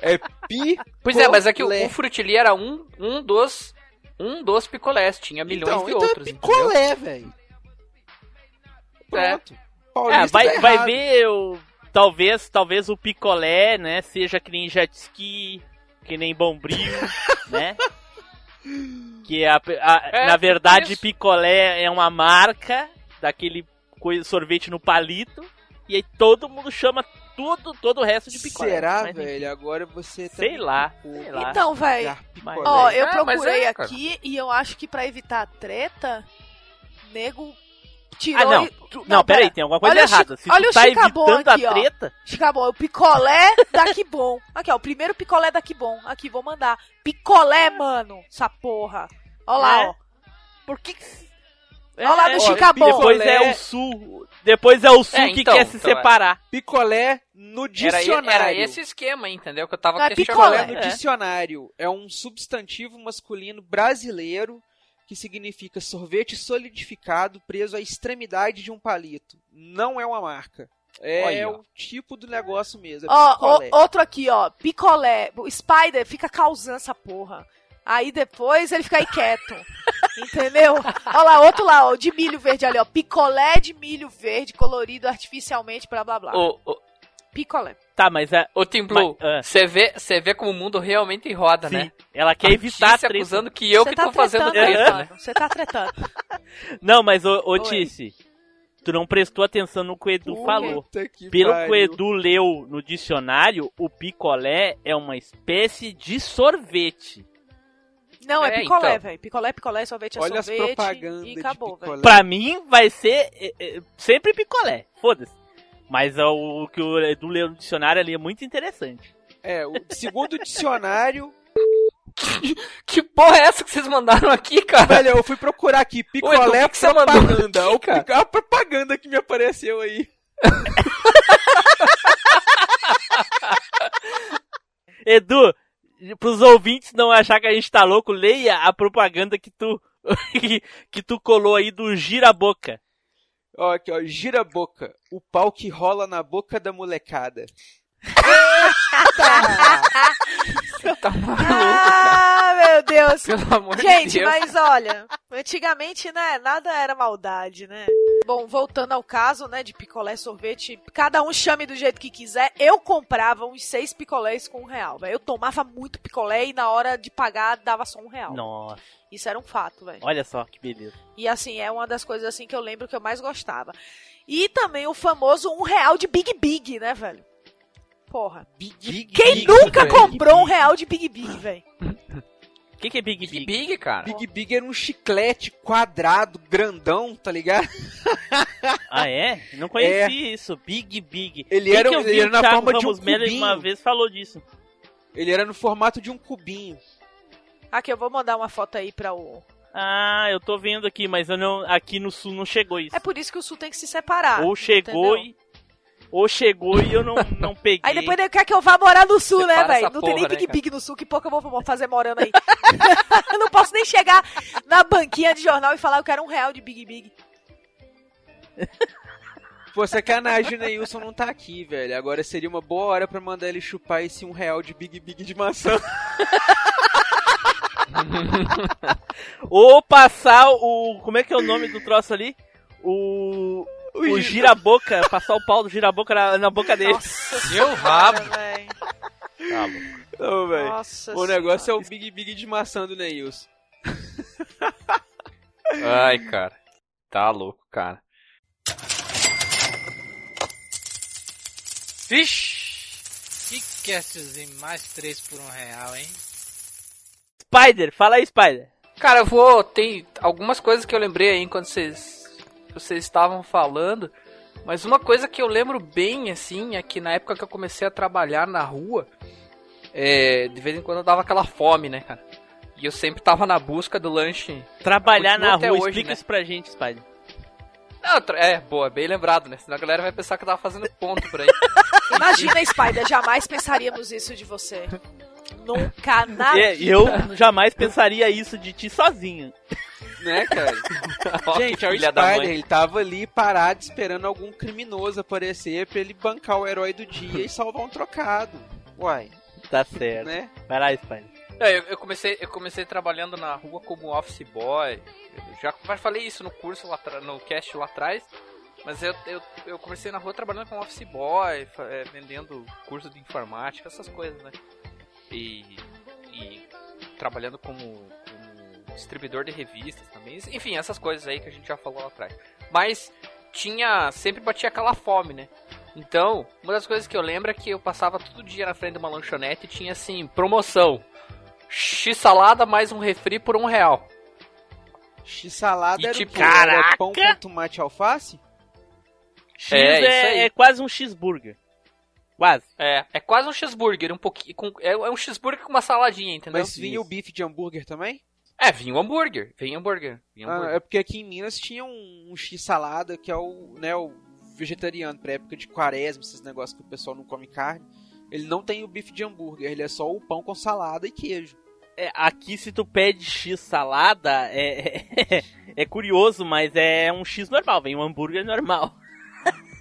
É pi. Pois é, mas é que o, Picolé. o frutili era um, um dos um dos picolés, tinha milhões então, de então outros, é picolé, velho. Pronto. É, Paulista vai, tá vai ver o. Talvez, talvez o picolé, né, seja que nem jet ski, que nem bombril, *laughs* né? Que a, a- É, na verdade isso. picolé é uma marca daquele coisa, sorvete no palito e aí todo mundo chama tudo, todo o resto de picolé. Será, velho? Agora você tá Sei lá, sei lá. Então, velho. Ó, eu É, procurei é, aqui e eu acho que pra evitar a treta, nego tirou. Ah, não. e- Tu- não, peraí, tem alguma coisa Olha o errada. Se olha tu o tá Chicabon evitando aqui, a ó. treta, Fica bom, é o picolé *laughs* da Que Bom. Aqui, ó, o primeiro picolé da Que Bom. Aqui, vou mandar. Picolé, mano, essa porra. Ó lá, É. ó. por que que... Olha lá no ó, Chicabon. Depois é o sul. Depois é o sul É, que então, quer se então é. separar. Picolé no Era, dicionário. era esse esquema, entendeu? Que eu tava Não é questionando. Picolé picolé. no É. dicionário é um substantivo masculino brasileiro que significa sorvete solidificado preso à extremidade de um palito. Não é uma marca. É Olha, o tipo do negócio mesmo. É Ó, ó, outro aqui, ó. Picolé. O Spider fica causando essa porra. Aí depois ele fica aí quieto. *laughs* Entendeu? Olha lá, outro lá, ó, de milho verde ali, ó. Picolé de milho verde colorido artificialmente, blá blá blá. Ô, ô, Picolé. Tá, mas é. ô Tim Blue, Mas, ah. você vê, você vê como o mundo realmente roda, Sim, né? ela quer A evitar a treta. acusando que eu Você que tá tô fazendo treta, né? Você tá tretando. *laughs* Não, mas ô, ô. Tice, tu não prestou atenção no que o Edu Por falou. Puta que Pelo que o pariu. Edu leu no dicionário, o picolé é uma espécie de sorvete. Não, é, É, picolé, então. velho. Picolé, picolé, sorvete é Olha as sorvete. propagandas e acabou, velho. Pra mim, vai ser é, é, sempre picolé. Foda-se. Mas o que o Edu leu no dicionário ali é muito interessante. É, o segundo dicionário. *laughs* Que porra é essa que vocês mandaram aqui, cara? Velho, eu fui procurar aqui, Edu, picolé o que que você mandou propaganda. aqui, cara? pi- a propaganda que me apareceu aí. *laughs* Edu, pros ouvintes não achar que a gente tá louco, leia a propaganda que tu *laughs* que, que tu colou aí do gira-boca. Ó, aqui, ó, gira a boca. O pau que rola na boca da molecada. Tá maluco, cara. Ah, meu Deus. Pelo amor de Gente, Deus. mas olha, antigamente, né, nada era maldade, né? Bom, voltando ao caso, né, de picolé, sorvete, cada um chame do jeito que quiser. Eu comprava uns seis picolés com um real, velho. Eu tomava muito picolé e na hora de pagar dava só um real. Nossa, Isso era um fato, velho. olha só que beleza. E assim, é uma das coisas assim que eu lembro que eu mais gostava. E também o famoso um real de Big Big, né, velho? Porra. Big, Quem Big, nunca velho. comprou um real de Big Big, velho? O que, que é Big Big Big? Big, cara. Big Big era um chiclete quadrado, grandão, tá ligado? *laughs* Ah, é? Não conheci isso. Big Big. Ele Quem era- que eu vi ele era o na Thiago forma de um Ramos cubinho. uma vez falou disso. Ele era no formato de um cubinho. Aqui, eu vou mandar uma foto aí pra o. Ah, eu tô vendo aqui, mas eu não, aqui no sul não chegou isso. É por isso que o Sul tem que se separar. ou chegou entendeu? e ou chegou e eu não, *laughs* não peguei. Aí depois ele quer que eu vá morar no Sul, né, Separa velho? essa Não tem nem porra, né, Big? Big no Sul, que pouco eu vou fazer morando aí. *laughs* eu não posso nem chegar na banquinha de jornal e falar que eu quero um real de Big Big. Pô, sacanagem, o Neilson não tá aqui, velho. Agora seria uma boa hora pra mandar ele chupar esse um real de Big Big de maçã. *laughs* Ou passar o como é que é o nome do troço ali? O o gira-boca, passar o pau do gira-boca na, na boca dele. Nossa Meu senhora, rabo. Tá. Não. Nossa O negócio é senhora. o Big Big de maçã do Neilson. Ai, cara. Tá louco, cara. Vixe! Que castzinho mais 3 por um real, hein? Spider, fala aí, Spider. Cara, eu vou. Tem algumas coisas que eu lembrei aí enquanto vocês, vocês estavam falando. Mas uma coisa que eu lembro bem, assim, é que na época que eu comecei a trabalhar na rua, é, de vez em quando eu dava aquela fome, né, cara? E eu sempre tava na busca do lanche. Trabalhar na rua, hoje, explica né? isso pra gente, Spider. Não, é, boa, bem lembrado, né? Senão a galera vai pensar que eu tava fazendo ponto por aí. *laughs* Imagina, Spider, jamais pensaríamos isso de você. Nunca, *laughs* nada. É, eu jamais pensaria isso de ti sozinho. Né, cara? *laughs* Gente, é o Spider, ele tava ali parado esperando algum criminoso aparecer pra ele bancar o herói do dia e salvar um trocado. Uai, Tá certo. né? Vai lá, Spider. É, eu, eu comecei, eu comecei trabalhando na rua como office boy. Eu já já falei isso no curso lá no cast lá atrás. Mas eu, eu, eu comecei na rua trabalhando como office boy, é, vendendo curso de informática, essas coisas, né? E, e trabalhando como, como distribuidor de revistas também. Enfim, essas coisas aí que a gente já falou lá atrás. Mas tinha. Sempre batia aquela fome, né? Então, uma das coisas que eu lembro é que eu passava todo dia na frente de uma lanchonete e tinha assim, promoção. X salada mais um refri por um real. X-salada E era tipo, o pão com tomate alface? X É, é, isso aí. é quase um cheeseburger. Quase. É, é quase um cheeseburger, um pouquinho. Com, é, é um cheeseburger com uma saladinha, entendeu? Mas vinha o bife de hambúrguer também? É, vinha o hambúrguer. Vinha hambúrguer. Vinha Ah, hambúrguer. é porque aqui em Minas tinha um, um X-salada, que é o, né, o vegetariano, pra época de quaresma, esses negócios que o pessoal não come carne. Ele não tem o bife de hambúrguer, ele é só o pão com salada e queijo. É, aqui se tu pede X salada, é, *laughs* é, é curioso, mas é um X normal, vem um hambúrguer normal.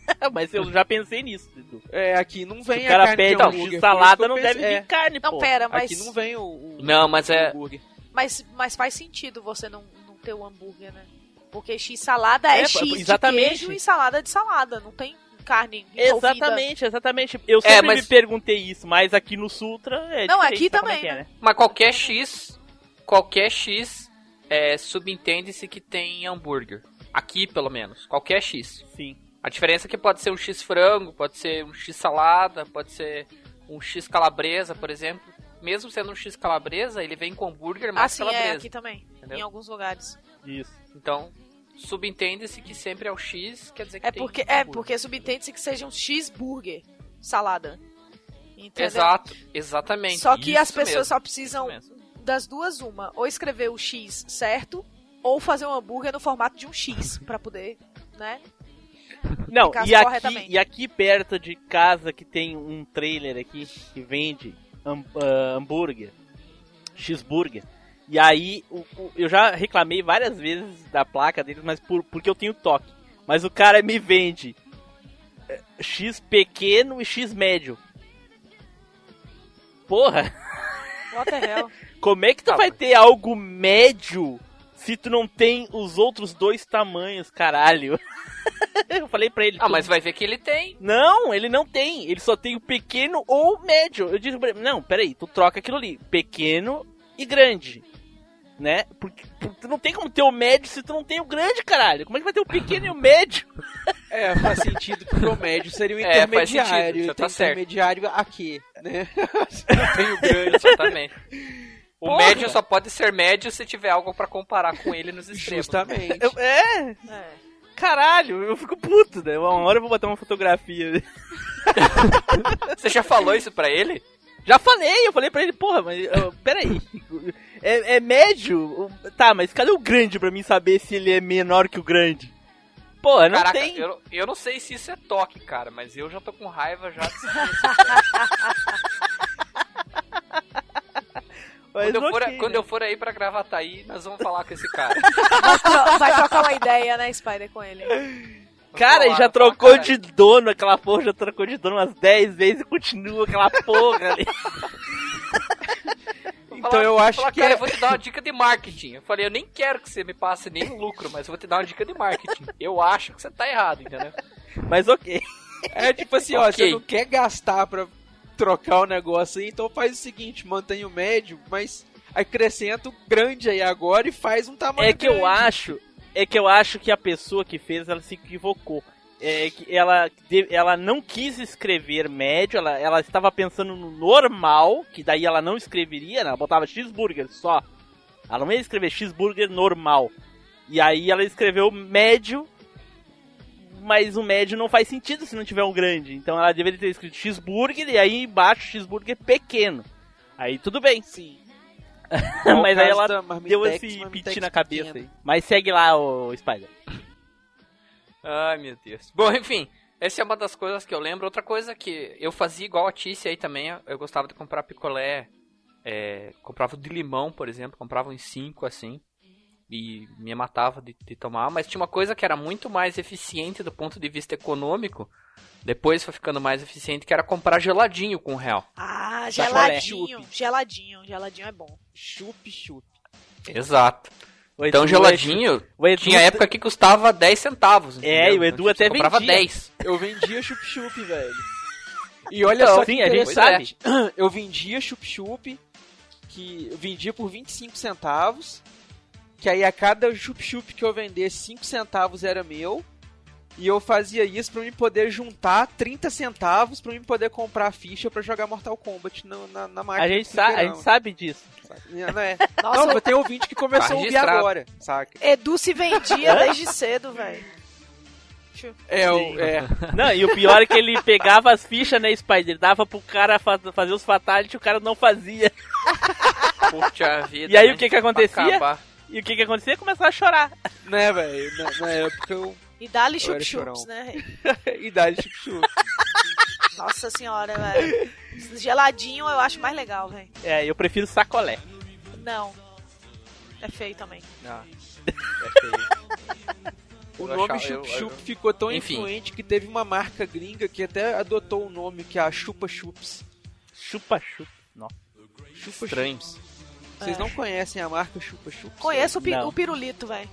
*laughs* mas eu já pensei nisso, Dudu. É, aqui não vem o cara a carne pede de um salada, não deve é, vir carne, Não, pô. pera, mas, Aqui não vem o, o- Não, mas o é- hambúrguer. mas, mas faz sentido você não, não ter o hambúrguer, né? Porque X salada é, É, X exatamente. de queijo e salada de salada. Não tem carne envolvida. Exatamente, exatamente. Eu sempre mas- me perguntei isso, mas aqui no Sultra é Não, aqui é também, é, né? Mas qualquer X, qualquer X, é, subentende-se que tem hambúrguer. Aqui, pelo menos. Qualquer X. Sim. A diferença é que pode ser um X frango, pode ser um X salada, pode ser um X calabresa, por exemplo. Mesmo sendo um X calabresa, ele vem com hambúrguer mais Assim é, calabresa. aqui também. Entendeu? Em alguns lugares. Isso. Então, subentende-se que sempre é o X, quer dizer que É tem porque, é hambúrguer. porque subentende-se que seja um cheeseburger salada. Entendeu? Exato, exatamente. Só que as isso pessoas mesmo, só precisam das duas uma, ou escrever o X certo, ou fazer um hambúrguer no formato de um X *laughs* pra poder, né? Não, e aqui, e aqui perto de casa que tem um trailer aqui que vende ham- ah, hambúrguer, cheeseburger. E aí o- o- eu já reclamei várias vezes da placa deles, mas por, porque eu tenho toque. Mas o cara me vende eh, X pequeno e X médio. Porra, What the hell? *laughs* como é que tu Tá, vai mas- ter algo médio se tu não tem os outros dois tamanhos, caralho? *laughs* eu falei pra ele. Ah, tu- mas vai ver que ele tem. Não, ele não tem. Ele só tem o pequeno ou o médio. Eu disse pra ele, não, peraí, tu troca aquilo ali. Pequeno e grande. Né? Porque, porque tu não tem como ter o médio se tu não tem o grande, caralho. Como é que vai ter o pequeno e o médio? *laughs* É, faz sentido porque o médio seria o *laughs* É, faz sentido, intermediário. você tem tá certo. intermediário aqui, né? não tem o grande. Exatamente. O Porra. médio só pode ser médio se tiver algo pra comparar com ele nos extremos. Justamente. Eu- é, É. caralho, eu fico puto, né? Uma hora eu vou botar uma fotografia. *laughs* Você já falou isso pra ele? Já falei, eu falei pra ele, porra, mas ó, peraí. É, é médio? Tá, mas cadê o grande pra mim saber se ele é menor que o grande? Porra, não Caraca, tem. eu, eu não sei se isso é toque, cara, mas eu já tô com raiva já *laughs* quando, eu for, quando eu for aí pra Gravataí, nós vamos falar com esse cara. Vai, tro- vai trocar uma ideia, né, Spider, com ele. Cara, já trocou de dono aquela porra, já trocou de dono umas 10 vezes e continua aquela porra ali. Então falar- eu acho falar, que cara, é- eu vou te dar uma dica de marketing. Eu falei, eu nem quero que você me passe nenhum lucro, mas eu vou te dar uma dica de marketing. Eu acho que você tá errado, entendeu? Mas ok. É tipo assim, ó, Ok. você não quer gastar pra trocar o negócio aí, então faz o seguinte, mantém o médio, mas acrescenta o grande aí agora e faz um tamanho É que eu grande. acho, é que eu acho que a pessoa que fez, ela se equivocou. É que ela, ela não quis escrever médio, ela, ela estava pensando no normal, que daí ela não escreveria, né? ela botava cheeseburger só. Ela não ia escrever cheeseburger normal. E aí ela escreveu médio, mas o médio não faz sentido se não tiver um grande. Então ela deveria ter escrito cheeseburger e aí embaixo cheeseburger pequeno. Aí tudo bem. Sim. *laughs* mas aí ela deu esse piti na cabeça aí. Mas segue lá, o Spider. Ai, meu Deus. Bom, enfim, essa é uma das coisas que eu lembro. Outra coisa que eu fazia igual a Tícia aí também, eu gostava de comprar picolé. é, comprava de limão, por exemplo, comprava em cinco assim. E me matava de, de tomar. Mas tinha uma coisa que era muito mais eficiente do ponto de vista econômico. Depois foi ficando mais eficiente, que era comprar geladinho com um real. Ah, Sacolé. geladinho. Geladinho. Geladinho é bom. Chup, chup. Exato. O Então Edu- geladinho, o Edu- tinha época que custava 10 centavos. É, entendeu? e o Edu Então, até comprava vendia. 10. Eu vendia chup-chup, velho. E olha Então, só que Sim, a gente sabe. Eu vendia chup-chup, que eu vendia por 25 centavos, que aí a cada chup-chup que eu vendesse, 5 centavos era meu. E eu fazia isso pra mim poder juntar 30 centavos pra mim poder comprar a ficha pra jogar Mortal Kombat no- na, na máquina. A gente, do sa a gente sabe disso. Não, é. *laughs* Nossa, não, tem ouvinte que começou Tá a ouvir registrado. agora, saca? Edu se vendia desde cedo, velho. É, o, é. *laughs* Não, e o pior é que ele pegava as fichas, né, Spider? Dava pro cara fa- fazer os fatality e o cara não fazia. Puxa vida. E aí né? o que que Pra acontecia? acabar. E o que que acontecia? Começava a chorar. Né, velho? Na, na época eu. E dá-lhe chup-chups, né? Idade *laughs* chup-chup. Nossa senhora, velho. Geladinho eu acho mais legal, velho. É, eu prefiro sacolé. Não. É feio também. Ah, é feio. O Eu nome achava- Chup eu- Chup ficou tão Enfim. influente que teve uma marca gringa que até adotou o nome, que é a Chupa Chups. Chupa. Chups. Vocês não conhecem a marca Chupa Chups? Conheço o, pi- Não. o pirulito, velho.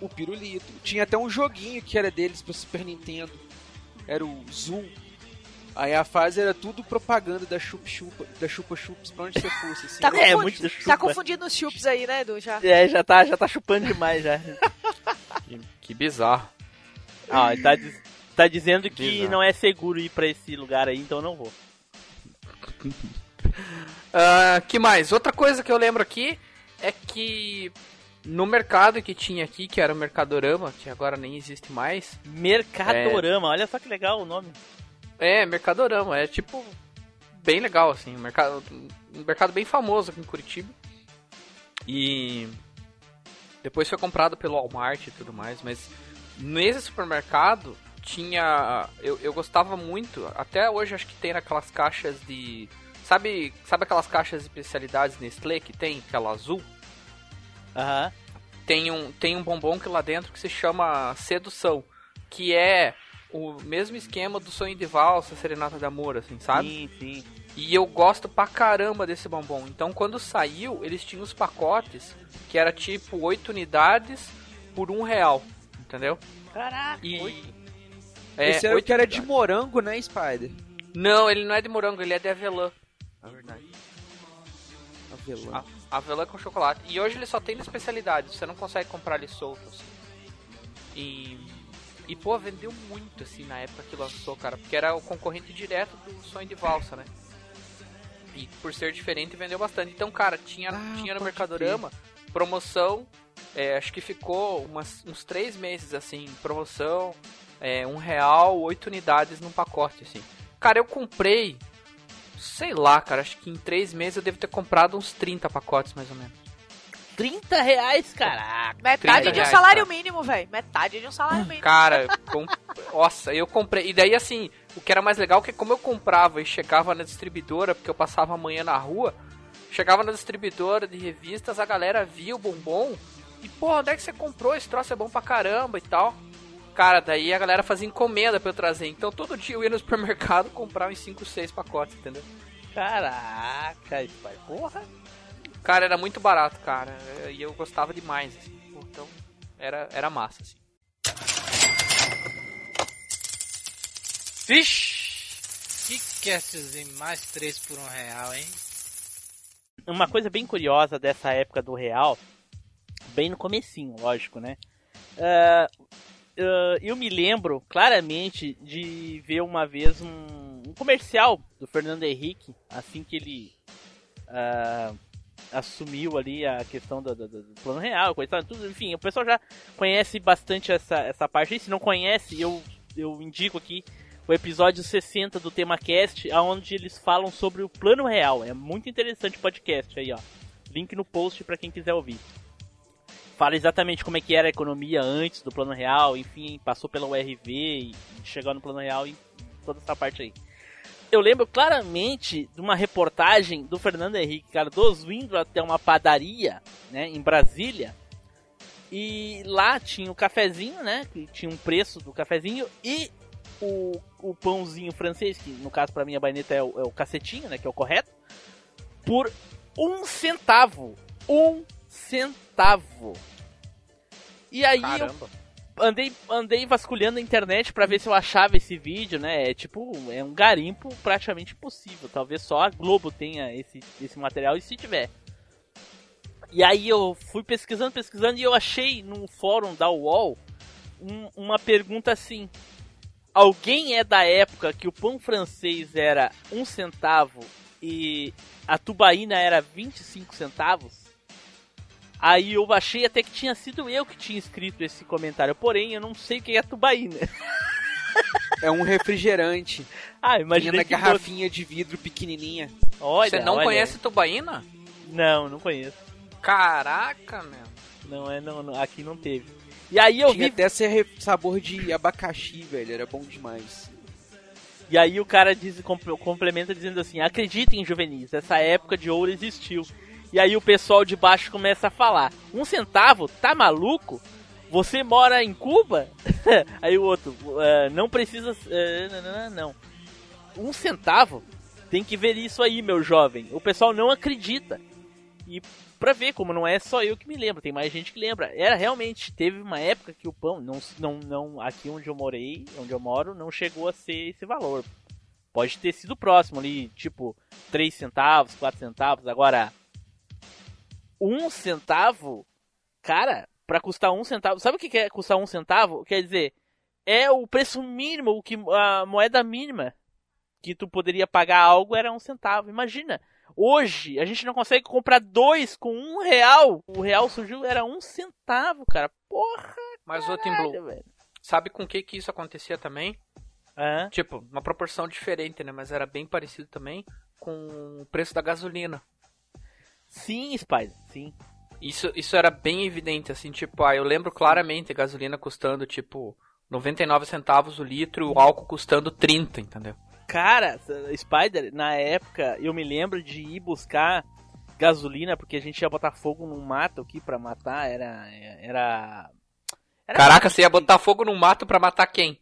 O pirulito. Tinha até um joguinho que era deles pro Super Nintendo. Era o Zoom. Aí a fase era tudo propaganda da Chupa Chupa, da Chupa Chups pra onde você fosse, assim. Tá, É, muito tá chupa. confundindo os chups aí, né, Edu? Já. É, já tá, já tá chupando demais já. *laughs* Que, que bizarro. Ah, tá, diz- tá dizendo que Bizarro. não é seguro ir pra esse lugar aí, então eu não vou. *laughs* Ah, que mais? Outra coisa que eu lembro aqui é que no mercado que tinha aqui, que era o Mercadorama, que agora nem existe mais. Mercadorama, olha só que legal o nome. É, Mercadorama, é tipo bem legal assim, um mercado, um mercado bem famoso aqui em Curitiba. E depois foi comprado pelo Walmart e tudo mais, mas nesse supermercado tinha eu, eu gostava muito, até hoje acho que tem naquelas caixas de sabe, sabe aquelas caixas de especialidades Nestlé que tem, aquela azul? Aham. tem um, tem um bombom que lá dentro que se chama Sedução, que é o mesmo esquema do Sonho de Valsa, Serenata de Amor, assim, sabe? Sim, sim. E eu gosto pra caramba desse bombom. Então quando saiu, eles tinham os pacotes que era tipo 8 unidades por um real, entendeu? Caraca, E oito. é, Esse era o oito que era de morango, né, Spider? Não, ele não é de morango, ele é de avelã. Na verdade. Avelã. A- Avelã com chocolate. E hoje ele só tem na especialidade, você não consegue comprar ele solto, assim. E. E, pô, vendeu muito, assim, na época que lançou, cara. Porque era o concorrente direto do Sonho de Valsa, né? E por ser diferente, vendeu bastante. Então, cara, tinha, Ah, tinha no Mercadorama promoção. é, acho que ficou umas, uns três meses, assim, promoção. É, um real, oito unidades num pacote, assim. Cara, eu comprei sei lá, cara, acho que em três meses eu devo ter comprado uns 30 pacotes, mais ou menos. 30 reais, caraca. Metade 30 de um reais, salário cara. mínimo, velho. Metade de um salário mínimo. Cara, eu com- nossa, eu comprei. E daí, assim, o que era mais legal é que como eu comprava e chegava na distribuidora, porque eu passava amanhã na rua, chegava na distribuidora de revistas, a galera via o bombom e, pô, onde é que você comprou? Esse troço é bom pra caramba e tal. Cara, daí a galera fazia encomenda pra eu trazer. Então todo dia eu ia no supermercado comprar uns 5, 6 pacotes, entendeu? Caraca, pai. Porra. Cara, era muito barato, cara. E eu gostava demais, assim. Então, era, era massa, assim. Vixe! Que castzinho mais 3 por um real, hein? Uma coisa bem curiosa dessa época do Real, bem no comecinho, lógico, né? Ah, ah, eu me lembro claramente de ver uma vez um, um comercial do Fernando Henrique, assim que ele ah, assumiu ali a questão do, do- do plano real, coisa e tudo, enfim, o pessoal já conhece bastante essa, essa parte aí, se não conhece, eu, eu indico aqui o episódio 60 do TemaCast, onde eles falam sobre o plano real. É muito interessante o podcast aí, ó. Link no post pra quem quiser ouvir. Fala exatamente como é que era a economia antes do plano real, enfim, passou pela URV e chegou no plano real e toda essa parte aí. Eu lembro claramente de uma reportagem do Fernando Henrique Cardoso indo até uma padaria, né, em Brasília. E lá tinha o cafezinho, né, que tinha um preço do cafezinho e o, o pãozinho francês, que no caso pra mim a baineta é o, é o cacetinho, né, que é o correto, por um centavo. Um centavo. E aí eu Caramba. andei, andei vasculhando a internet pra ver se eu achava esse vídeo, né? É tipo, é um garimpo praticamente impossível. Talvez só a Globo tenha esse, esse material e se tiver. E aí eu fui pesquisando, pesquisando e eu achei no fórum da UOL um- uma pergunta assim. Alguém é da época que o pão francês era um centavo e a tubaína era 25 centavos? Aí eu achei até que tinha sido eu que tinha escrito esse comentário, porém eu não sei o que é tubaína. É um refrigerante. Ah, Vinha imaginei na que garrafinha de vidro pequenininha. Olha, Você não olha. conhece tubaína? Não, não conheço. Caraca, meu. Não é, não, não, aqui não teve. E aí eu Tinha vi, até esse re- sabor de abacaxi, velho. Era bom demais. e aí o cara diz, comp- complementa dizendo assim: "Acreditem, juvenis, essa época de ouro existiu". E aí o pessoal de baixo começa a falar: um centavo? Tá maluco? Você mora em Cuba? *laughs* aí o outro: "Ah, não precisa. não, não, não. Um centavo? Tem que ver isso aí, meu jovem. O pessoal não acredita. E pra ver como não é só eu que me lembro, tem mais gente que lembra. Era realmente, teve uma época que o pão, não, não, não, aqui onde eu morei, onde eu moro, não chegou a ser esse valor. Pode ter sido próximo ali, tipo, 3 centavos, 4 centavos. Agora, um centavo, cara, pra custar um centavo. Sabe o que é custar um centavo? Quer dizer, é o preço mínimo, o que a moeda mínima que tu poderia pagar algo era um centavo. Imagina, hoje a gente não consegue comprar dois com um real. O real surgiu, era um centavo, cara. Porra, Mas o Tim Blue, velho. sabe com que que isso acontecia também? Hã? Tipo, uma proporção diferente, né? Mas era bem parecido também com o preço da gasolina. Sim, Spider, sim. Isso, isso era bem evidente, assim, tipo, ah, eu lembro claramente a gasolina custando, tipo, 99 centavos o litro e o álcool custando 30, entendeu? Cara, Spider, na época eu me lembro de ir buscar gasolina porque a gente ia botar fogo num mato aqui pra matar. Era. Era. era Caraca, você ia botar fogo no mato pra matar quem?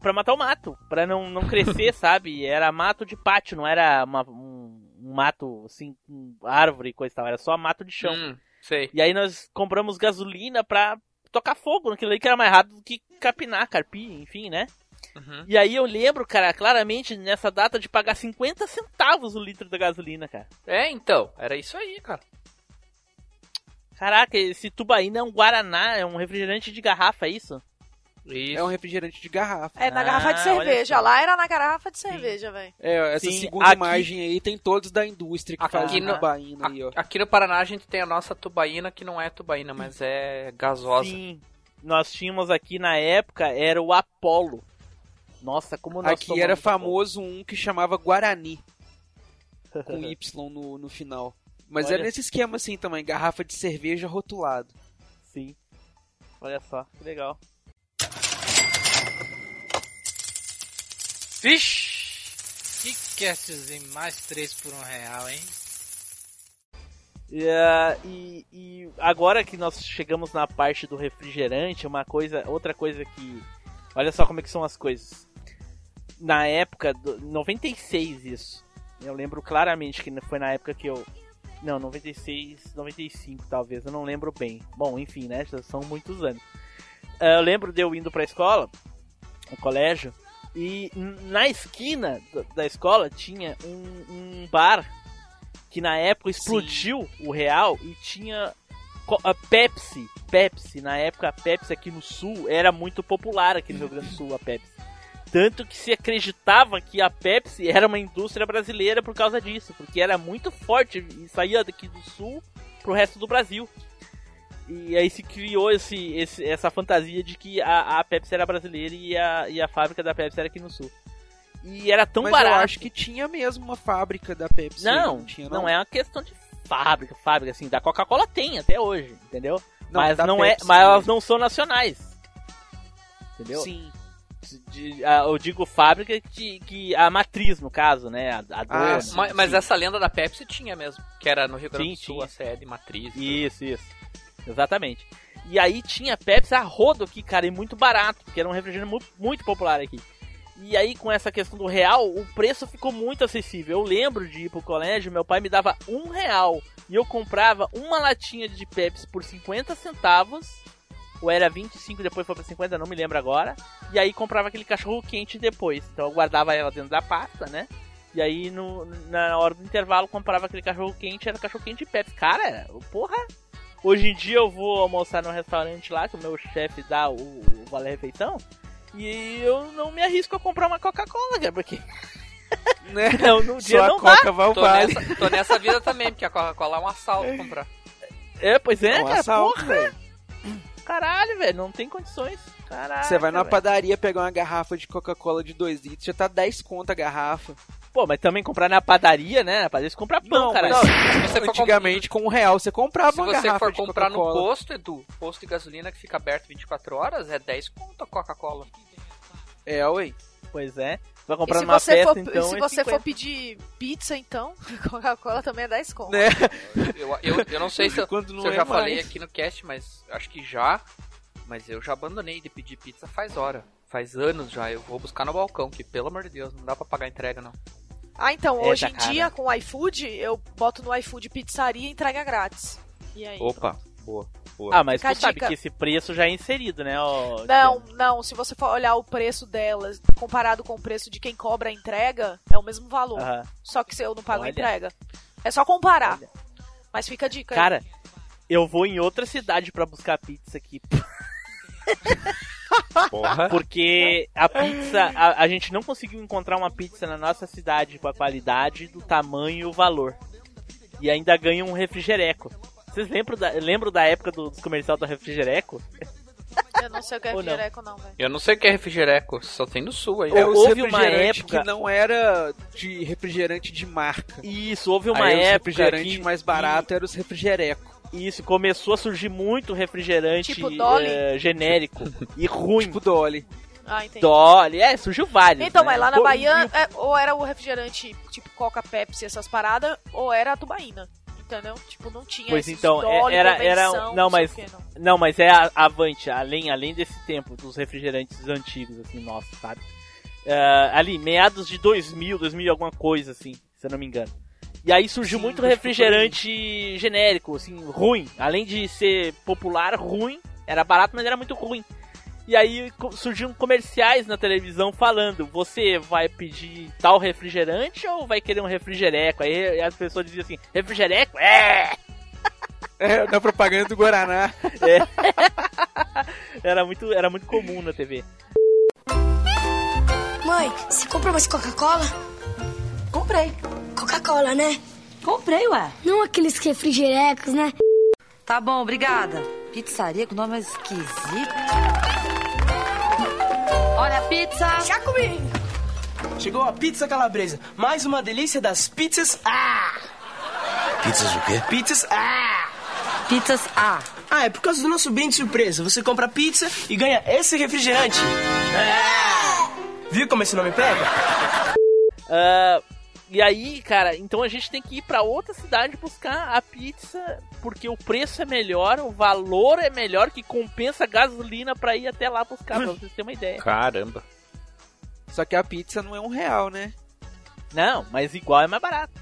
Pra matar o mato, pra não, não crescer, *laughs* sabe? Era mato de pátio, não era uma- um, um mato assim, com árvore e coisa e tal, era só mato de chão. Hum, sei. E aí nós compramos gasolina pra tocar fogo naquilo aí que era mais rápido do que capinar, carpir, enfim, né? Uhum. E aí eu lembro, cara, claramente nessa data de pagar 50 centavos o litro da gasolina, cara. É, então, era isso aí, cara. Caraca, esse tubaína é um guaraná, é um refrigerante de garrafa, é isso? Isso. É um refrigerante de garrafa. É, na Ah, garrafa de cerveja. Lá era na garrafa de cerveja, velho. É, essa Sim, segunda aqui- imagem aí tem todos da indústria que Aqui faz no- tubaína aí, ó. Aqui no Paraná a gente tem a nossa tubaína, que não é tubaína, mas é gasosa. Sim. Nós tínhamos aqui na época, era o Apollo. Nossa, como nós Aqui era Apollo. famoso um que chamava Guarani, com *laughs* Y no, no final. Mas Olha. era nesse esquema assim também, garrafa de cerveja rotulado. Sim. Olha só, que legal. Vixe! Que castzinho mais 3 por um real, hein? Ah, e, e agora que nós chegamos na parte do refrigerante, uma coisa, outra coisa que, olha só como é que são as coisas. Na época do 96 isso. Eu lembro claramente que foi na época que eu não, 96, 95 talvez, eu não lembro bem. Bom, enfim, né, já são muitos anos. Ah, eu lembro de eu indo pra escola, no colégio, e na esquina da- escola tinha um, um bar que na época explodiu o real e tinha a Pepsi. Pepsi, na época a Pepsi aqui no sul era muito popular aqui no Rio Grande do Sul, a Pepsi. Tanto que se acreditava que a Pepsi era uma indústria brasileira por causa disso, porque era muito forte e saía daqui do sul pro resto do Brasil. E aí se criou esse, esse- essa fantasia de que a, a Pepsi era brasileira e a, e a fábrica da Pepsi era aqui no sul. E era tão Mas barato. eu acho que tinha mesmo uma fábrica da Pepsi. Não, tinha, não é uma questão de fábrica, fábrica assim, da Coca-Cola tem até hoje, entendeu? Não, mas não é, Pepsi mas elas não são nacionais. Entendeu? Sim. De- a- eu digo fábrica que, que a matriz no caso, né, a, a dona. sim. Mas, sim. essa lenda da Pepsi tinha mesmo, que era no Rio Grande do Sul, tinha. a sede matriz. Isso, isso. Exatamente. E aí tinha Pepsi a rodo aqui, cara, e muito barato, porque era um refrigerante muito, muito popular aqui. E aí, com essa questão do real, o preço ficou muito acessível. Eu lembro de ir pro colégio, meu pai me dava um real e eu comprava uma latinha de Pepsi por 50 centavos. Ou era 25, depois foi pra 50, não me lembro agora. E aí comprava aquele cachorro quente depois. Então eu guardava ela dentro da pasta, né? E aí no, na hora do intervalo comprava aquele cachorro quente, era cachorro quente de Pepsi. Cara, porra! Hoje em dia eu vou almoçar num restaurante lá que o meu chefe dá o, o vale refeição. E eu não me arrisco a comprar uma Coca-Cola, cara, porque *laughs* Né? *laughs* não, no dia Só a não dá. Coca vai ao Tô vale. nessa, tô nessa vida também, porque a Coca-Cola é um assalto comprar. É, pois é, É um cara, assalto, porra, velho. caralho, velho, não tem condições. Caralho. Você vai numa padaria pegar uma garrafa de Coca-Cola de 2 litros, já tá 10 conto a garrafa. Pô, mas também comprar na padaria, né? Na padaria você compra pão, Não, cara. for Antigamente, com um real, você comprava Se uma você for comprar no posto, Edu, posto de gasolina que fica aberto 24 horas, é 10 conto a Coca-Cola. É, ué. Pois é. Vai E comprar se numa você, festa, for, então. se é você for 50. pedir pizza, então, *laughs* Coca-Cola também é 10 conto. Né? Eu, eu, eu não sei *laughs* se eu, Quando não se eu é já falei mais. aqui no cast, mas acho que já. Mas eu já abandonei de pedir pizza faz hora. Faz anos já. Eu vou buscar no balcão, que pelo amor de Deus, não dá pra pagar entrega não. Ah, então, É, hoje em cara. dia, com o iFood, eu boto no iFood pizzaria e entrega grátis. E aí? Opa, boa, boa. Ah, mas Fica tu a sabe dica. que esse preço já é inserido, né? Não, não, se você for olhar o preço delas comparado com o preço de quem cobra a entrega, é o mesmo valor. Só que se eu não pago a Olha. entrega. É só comparar. Olha. Mas fica a dica. aí. Cara, eu vou em outra cidade pra buscar pizza aqui. *laughs* Porra. Porque a pizza, a, a gente não conseguiu encontrar uma pizza na nossa cidade com a qualidade, do tamanho e o valor. E ainda ganha um refrigereco. Vocês lembram da, lembram da época do, dos comercial do refrigereco? Eu não sei o que é refrigereco, não, velho. Eu não sei o que é refrigereco, só tem no sul aí. É os Houve uma época- que não era de refrigerante de marca. Isso, houve uma Aí os época refrigerantes que mais baratos eram os refrigereco. Isso começou a surgir muito refrigerante Tipo Dolly? eh, genérico e ruim. Tipo Dolly. Ah, entendi. Dolly, é, surgiu vários. Então, né? mas lá na Bahia, é, ou era o refrigerante tipo Coca, Pepsi, essas paradas, ou era a tubaína. Entendeu? Tipo, não tinha Pois então, é- Dolly, era- era- não, sei mas- o quê, não. Não, mas é a- avante, além, além desse tempo dos refrigerantes antigos, assim, nossos, sabe? Eh, ali, meados de 2000, 2000 e alguma coisa, assim, se eu não me engano. E aí surgiu Sim, muito refrigerante genérico, assim, ruim. Além de ser popular, ruim. Era barato, mas era muito ruim. E aí surgiram comerciais na televisão falando: você vai pedir tal refrigerante ou vai querer um refrigereco? Aí as pessoas diziam assim: refrigereco? É! *laughs* É, na propaganda do Guaraná. *laughs* Era muito, era muito comum na TV. Mãe, você comprou mais Coca-Cola? Comprei. Coca-Cola, né? Comprei, ué. Não aqueles refrigerecos, né? Tá bom, obrigada. Pizzaria com nome esquisito. Olha a pizza. Já comi. Chegou a pizza calabresa, mais uma delícia das pizzas. Ah! Pizzas o quê? Pizzas. Ah! Pizzas A. Ah, é por causa do nosso brinde surpresa. Você compra pizza e ganha esse refrigerante. Ah! Viu como esse nome pega? Ah, e aí, cara, então a gente tem que ir pra outra cidade buscar a pizza, porque o preço é melhor, o valor é melhor, que compensa a gasolina pra ir até lá buscar, pra vocês terem uma ideia. Caramba. Só que a pizza não é um real, né? Não, mas igual é mais barato.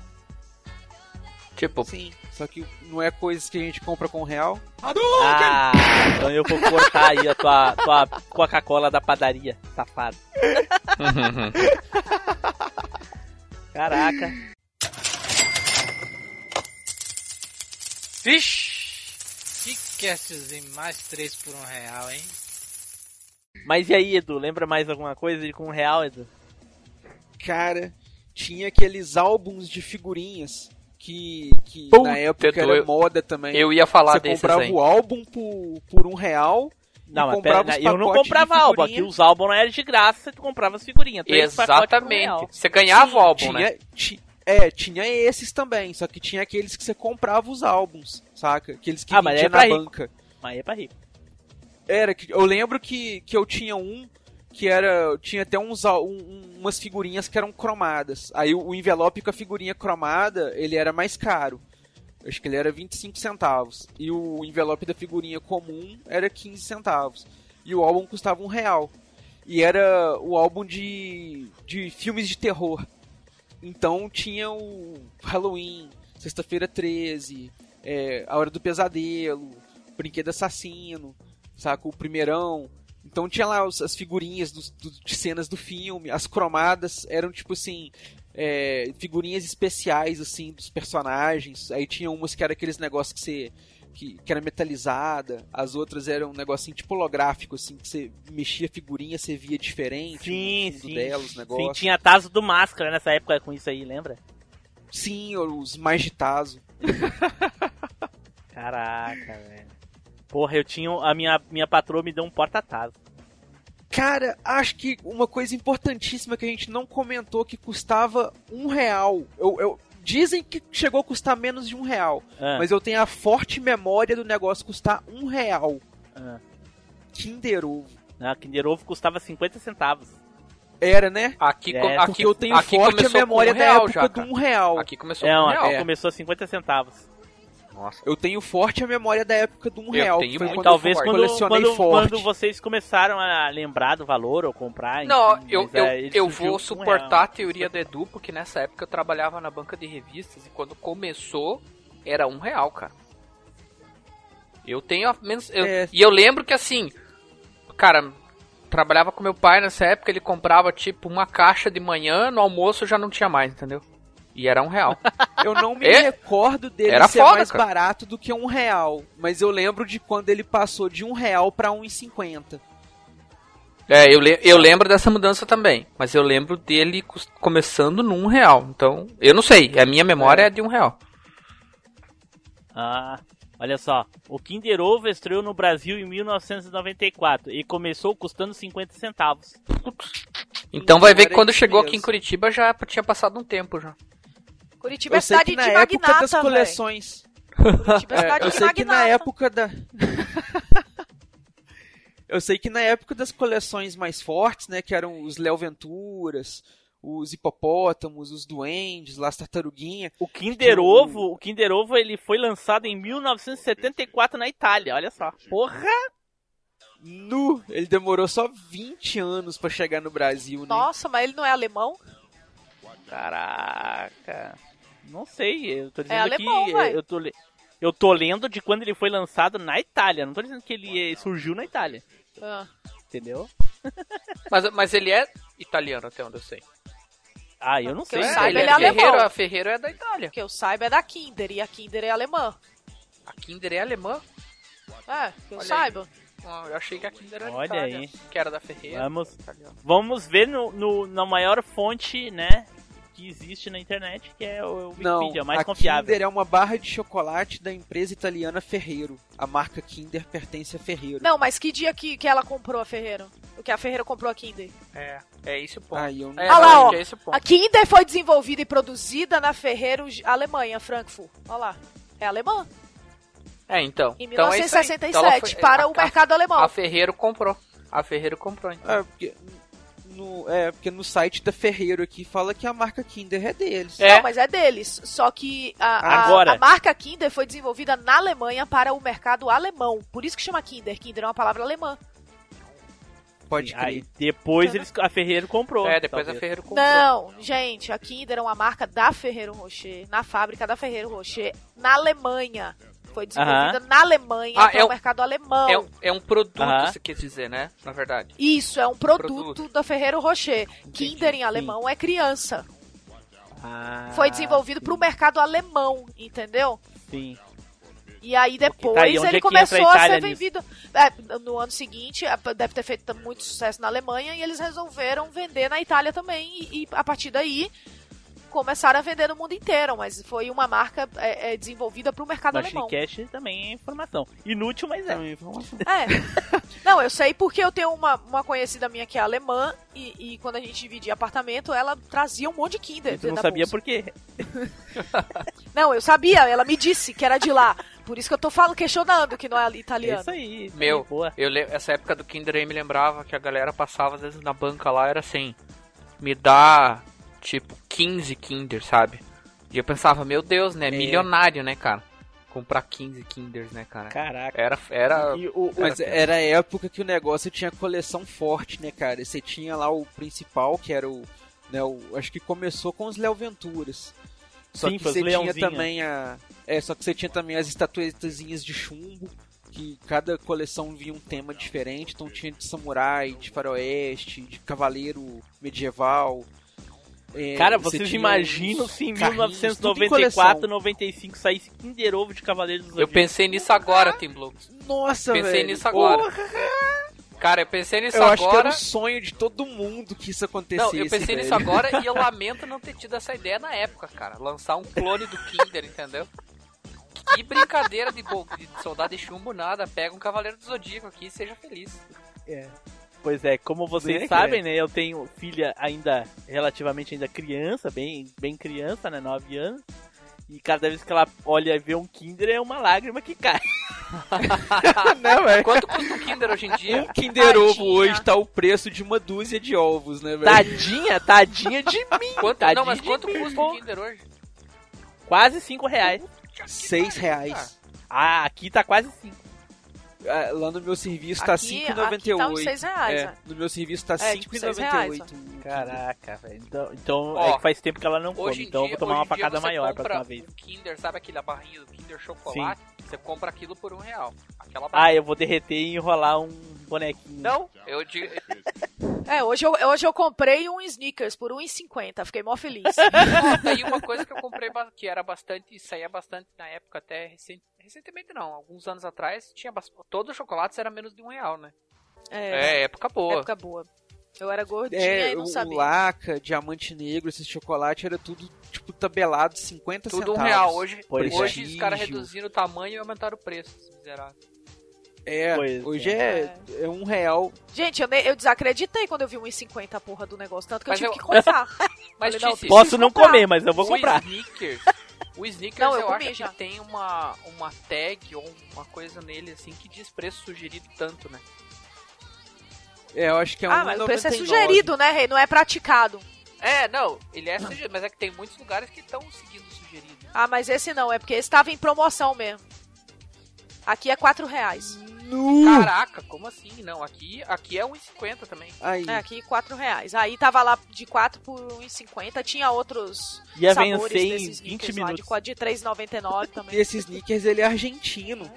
Tipo, Sim. Só que não é coisas que a gente compra com um real. Ah, então eu vou cortar aí a tua, tua Coca-Cola da padaria, safado. *laughs* Caraca. Vixe! Que castzinho mais 3 por um real, hein? Mas e aí, Edu, lembra mais alguma coisa de com um real, Edu? Cara, tinha aqueles álbuns de figurinhas que, que Puta, na época Edu, era eu- moda também. eu ia falar Você desses comprava aí. o álbum por, por um real. Não, mas pera, eu não comprava álbum, aqui os álbuns não eram de graça, tu comprava as figurinhas. exatamente. Você ganhava o álbum, tinha, né? é, tinha esses também, só que tinha aqueles que você comprava os álbuns, saca? Aqueles que Ah, vendia é pra na rico. banca. Mas é pra rico. Era, eu lembro que, que eu tinha um que era. Tinha até uns, um- um- umas figurinhas que eram cromadas. Aí o, o envelope com a figurinha cromada, ele era mais caro. Acho que ele era 25 centavos. E o envelope da figurinha comum era 15 centavos. E o álbum custava um real. E era o álbum de, de filmes de terror. Então tinha o Halloween, Sexta-feira 13, é, A Hora do Pesadelo, Brinquedo Assassino, saca? O primeirão. Então tinha lá as figurinhas dos- do- de cenas do filme, as cromadas eram tipo assim. É, figurinhas especiais assim dos personagens. Aí tinha umas que era aqueles negócios que você. Que, que era metalizada, as outras eram um negocinho tipo holográfico, assim, que você mexia a figurinha, você via diferente Sim, sim. dela, os Sim, negócios. tinha Tazo do Máscara nessa época com isso aí, lembra? Sim, os mais de taso. *laughs* Caraca, velho. Porra, eu tinha. A minha, minha patroa me deu um porta-tazo. Cara, acho que uma coisa importantíssima que a gente não comentou que custava um real. Eu, eu- dizem que chegou a custar menos de um real. Ah. Mas eu tenho a forte memória do negócio custar um real. Ah. Kinder Ovo. Não, Kinder Ovo custava 50 centavos. Era, né? Aqui, É, aqui, eu tenho aqui forte a memória com um da real época já, do um real. Aqui começou É, com um real. É. começou a 50 centavos. Nossa. Eu tenho forte a memória da época do um Eu real. tenho foi muito Talvez eu quando, colecionei quando, forte. quando vocês começaram a lembrar do valor ou comprar. Não, enfim, eu, eu, é, eu vou um suportar real. a teoria do Edu, porque nessa época eu trabalhava na banca de revistas e quando começou era um real, cara. Eu tenho a menos. eu- É. E eu lembro que assim, cara, trabalhava com meu pai nessa época, ele comprava tipo uma caixa de manhã, no almoço já não tinha mais, entendeu? E era um real. *laughs* Eu não me É? recordo dele Era ser foda, mais cara. barato do que um real. Mas eu lembro de quando ele passou de um real pra um e cinquenta. É, eu, le- eu lembro dessa mudança também. Mas eu lembro dele começando num real. Então, eu não sei. A minha memória é, de um real. Ah, olha só. O Kinder Ovo estreou no Brasil em 1994 e começou custando 50 centavos. Então vai ver que Era quando chegou aqui em Curitiba já tinha passado um tempo já. Curitiba é cidade de época das magnata, velho. coleções. Curitiba é *laughs* É, cidade eu de sei que na magnata. época da. *laughs* eu sei que na época das coleções mais fortes, né? Que eram os Léo Venturas, os hipopótamos, os duendes, lá as tartaruguinha. O Kinder Ovo, o Kinder Ovo ele foi lançado em 1974 na Itália. Olha só. Porra! Nu! Ele demorou só 20 anos pra chegar no Brasil, né? Nossa, mas ele não é alemão? Caraca. Não sei, eu tô dizendo É alemão, que vai. eu tô eu tô lendo de quando ele foi lançado na Itália. Não tô dizendo que ele eh, surgiu na Itália, Ah. entendeu? *laughs* Mas, mas ele é italiano, até onde eu sei. Ah, eu não sei. eu É, saiba, ele, ele é é alemão. Ferreiro, a Ferreiro é da Itália. Que eu saiba é da Kinder, e a Kinder é alemã. A Kinder é alemã? É, que eu Olha saiba. Ah, eu achei que a Kinder era Olha Itália. aí. Que era da Ferreira. Vamos, vamos ver no, no- na maior fonte, né, que existe na internet, que é o Não, Wikipedia, o mais a confiável. Kinder é uma barra de chocolate da empresa italiana Ferreiro. A marca Kinder pertence a Ferreiro. Não, mas que dia que, que ela comprou a Ferreiro? O que a Ferreiro comprou a Kinder? É, é esse o ponto. Ai, eu não- É, Olha lá, não, ó. é esse ponto. A Kinder foi desenvolvida e produzida na Ferreiro, Alemanha, Frankfurt. Olha lá. É alemã. É, então. Em Então é isso aí. 1967, Então ela foi- para a- o mercado alemão. A Ferreiro comprou. A Ferreiro comprou, então. É, porque no, é, porque no site da Ferreiro aqui fala que a marca Kinder é deles. É. Não, mas é deles. Só que a, a- Agora. a marca Kinder foi desenvolvida na Alemanha para o mercado alemão. Por isso que chama Kinder. Kinder é uma palavra alemã. Pode crer. Aí depois eles, a Ferreiro comprou. É, depois a talvez. Ferreiro comprou. Não, gente, a Kinder é uma marca da Ferreiro Rocher, na fábrica da Ferreiro Rocher, na Alemanha. Foi desenvolvida na Alemanha Ah, para é o um- mercado alemão. É, um- é um produto, Aham. você quer dizer, né? Na verdade. Isso, é um produto, Produto. da Ferreiro Rocher. Kinder em alemão é criança. Ah, Foi desenvolvido para o mercado alemão, entendeu? Sim. E aí depois Tá, e onde ele é começou a a, ser vendido. É, no ano seguinte, é, deve ter feito muito sucesso na Alemanha e eles resolveram vender na Itália também. E, e a partir daí começaram a vender no mundo inteiro. Mas foi uma marca é, é, desenvolvida para o mercado Machine alemão. Cash também é informação. Inútil, mas é. É. *laughs* Não, eu sei porque eu tenho uma, uma conhecida minha que é alemã e, e quando a gente dividia apartamento, ela trazia um monte de Kinder. Tu não sabia bolsa. por quê. *laughs* Não, eu sabia, ela me disse que era de lá. Por isso que eu tô falando, questionando que não é italiano. É isso aí. isso Meu, aí, boa. eu essa época do Kinder aí me lembrava que a galera passava às vezes na banca lá, era assim, me dá tipo 15 Kinder, sabe? E eu pensava, meu Deus, né? Milionário, né, cara? Comprar 15 Kinders, né, cara? Caraca. Era. era E o- Mas era- era a época que o negócio tinha coleção forte, né, cara? Você tinha lá o principal, que era o. Né, o acho que começou com os Léo Venturas. Só Sim, que você tinha leãozinho. também a. É, só que você tinha também as estatuetazinhas de chumbo, que cada coleção via um tema diferente. Então tinha de samurai, de faroeste, de cavaleiro medieval. É, Cara, você vocês tinha imaginam uns se em carrinhos, tudo em 1994, coleção. 95 saísse Kinder Ovo de Cavaleiros do Eu Zodíaco? pensei nisso agora, Tim Blue. Nossa, Pensei velho. nisso agora. Porra! Cara, eu pensei nisso Eu acho que era agora. o sonho de todo mundo que isso acontecesse. Não, eu pensei nisso velho. agora e eu *laughs* lamento não ter tido essa ideia na época, cara. Lançar um clone do Kinder, entendeu? Que brincadeira de, bo- de soldado de chumbo, nada. Pega um Cavaleiro do Zodíaco aqui e seja feliz. Pois é, como vocês Né, sabem, né? Eu tenho filha ainda relativamente ainda criança, bem, bem criança, né? 9 anos. E cada vez que ela olha e vê um Kinder é uma lágrima que cai. *laughs* Não, velho. Quanto custa um Kinder hoje em dia? Um Kinder Ovo Tadinha. hoje tá o preço de uma dúzia de ovos, né, velho? Tadinha, tadinha de *laughs* mim. Quanto, tadinha não, mas quanto mim, custa o Kinder hoje? Quase 5 reais. Seis reais. Ah, aqui tá quase 5. Ah, Lá no meu serviço tá Aqui- 5,98. aqui tá uns seis reais, é, né? no meu serviço tá É, tipo, seis reais, 5,98. Caraca, velho. Então, então Ó, é que faz tempo que ela não come, então eu dia, vou tomar uma facada maior pra próxima vez. um Kinder, sabe aquela barrinha do Kinder chocolate? Você compra aquilo por um real. Aquela Ah, eu vou derreter e enrolar um bonequinho. Não, eu digo... *laughs* É, hoje eu, hoje eu comprei um Snickers por 1,50. Fiquei mó feliz. *laughs* Ó, daí uma coisa que eu comprei que era bastante, saía bastante na época até recen- recentemente não, alguns anos atrás, tinha todos os chocolates era menos de um real, né? É, época boa. Época boa. Eu era gordinha É, e não o sabia. laca, diamante negro, esse chocolate era tudo, tipo, tabelado 50 Tudo um centavos. real. Hoje, hoje é. os caras reduziram o tamanho e aumentaram o preço, esses miseráveis. É, Pois hoje é. é, é um real. Gente, eu, ne- eu desacreditei quando eu vi 1,50 a porra do negócio. Tanto que Mas eu tive eu- que comprar. *laughs* Mas Falei, não, Tice, Posso não comprar. comer, mas eu vou o comprar. Snickers, o Snickers Não, eu eu, acho já. que tem uma, uma tag ou uma coisa nele assim que diz preço sugerido tanto, né? É, eu acho que é um ah, mas o preço é sugerido, né, Rei? Não é praticado. É, não, ele é sugerido, mas é que tem muitos lugares que estão seguindo o sugerido. Ah, mas esse não, é porque esse tava em promoção mesmo. Aqui é 4 reais. Caraca, como assim? Não, aqui, aqui é 1,50 também. Aí, É, aqui 4 reais. Aí tava lá de 4 por 1,50. Tinha outros Ia sabores vencer em desses 20 Snickers lá, minutos. de, de 3,99 também. esse Snickers, ele é argentino.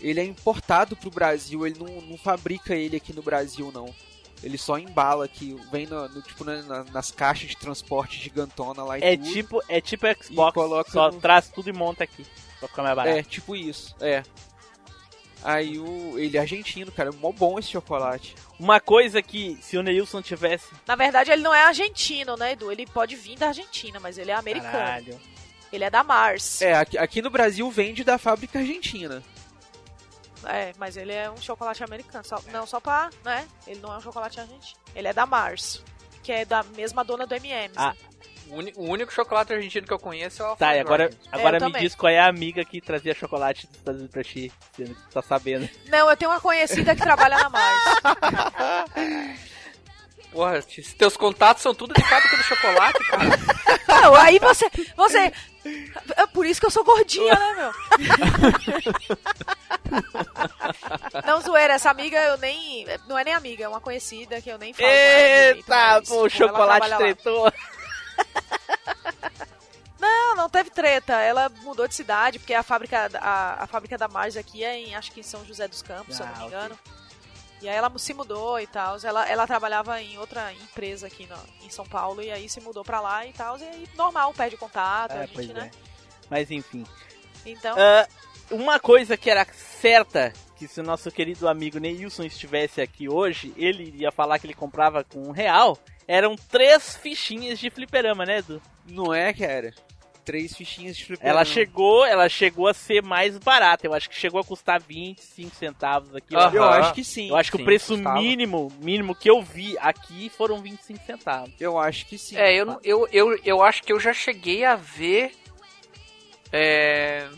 Ele é importado pro Brasil, ele não, não fabrica ele aqui no Brasil, não. Ele só embala aqui, vem no, no- tipo na- na- nas caixas de transporte gigantona lá e É tudo. tipo, é tipo Xbox, coloca só no- traz tudo e monta aqui. Pra ficar mais barato. É, tipo isso, é. Aí o. Ele é argentino, cara. É mó bom esse chocolate. Uma coisa que, se o Neilson tivesse. Na verdade, ele não é argentino, né, Edu? Ele pode vir da Argentina, mas ele é americano. Caralho. Ele é da Mars. É, aqui, aqui no Brasil vende da fábrica argentina. É, mas ele é um chocolate americano. Só, não, só pra, né? Ele não é um chocolate argentino. Ele é da Mars, que é da mesma dona do M&M's. Ah, né? O, único chocolate argentino que eu conheço é o Tá, e agora, Jordan. agora É, eu me também. diz qual é a amiga que trazia chocolate dos Estados Unidos pra ti, sendo que tu tá sabendo. Não, eu tenho uma conhecida que trabalha na Mars. *laughs* Porra, teus contatos são tudo de fábrica de chocolate, cara. Não, aí você. Você. É por isso que eu sou gordinha, né, meu? Não, zoeira, essa amiga eu nem. Não é nem amiga, é uma conhecida que eu nem falo. com ela direito, Eita, mas, pô, o chocolate trabalha lá. *laughs* Não, não teve treta. Ela mudou de cidade, porque a fábrica, a, a fábrica da Mars aqui é em, acho que em São José dos Campos, se eu Ah, não me ok. engano. E aí ela se mudou e tal. Ela, ela trabalhava em outra empresa aqui no- em São Paulo, e aí se mudou pra lá e tal. E aí, normal, perde contato, a É, gente, pois né? é. Mas enfim. Então, Ah, uma coisa que era certa, que se o nosso querido amigo Neilson estivesse aqui hoje, ele iria falar que ele comprava com um real, eram três fichinhas de fliperama, né, Edu? Não é, cara? Três fichinhas de fliperama. Ela chegou, ela chegou a ser mais barata. Eu acho que chegou a custar 25 centavos aqui. ó. Aham. Eu acho que sim. Eu acho que Sim, o preço custava. mínimo, mínimo que eu vi aqui foram 25 centavos. Eu acho que sim. É, eu, eu, eu, eu acho que eu já cheguei a ver. É.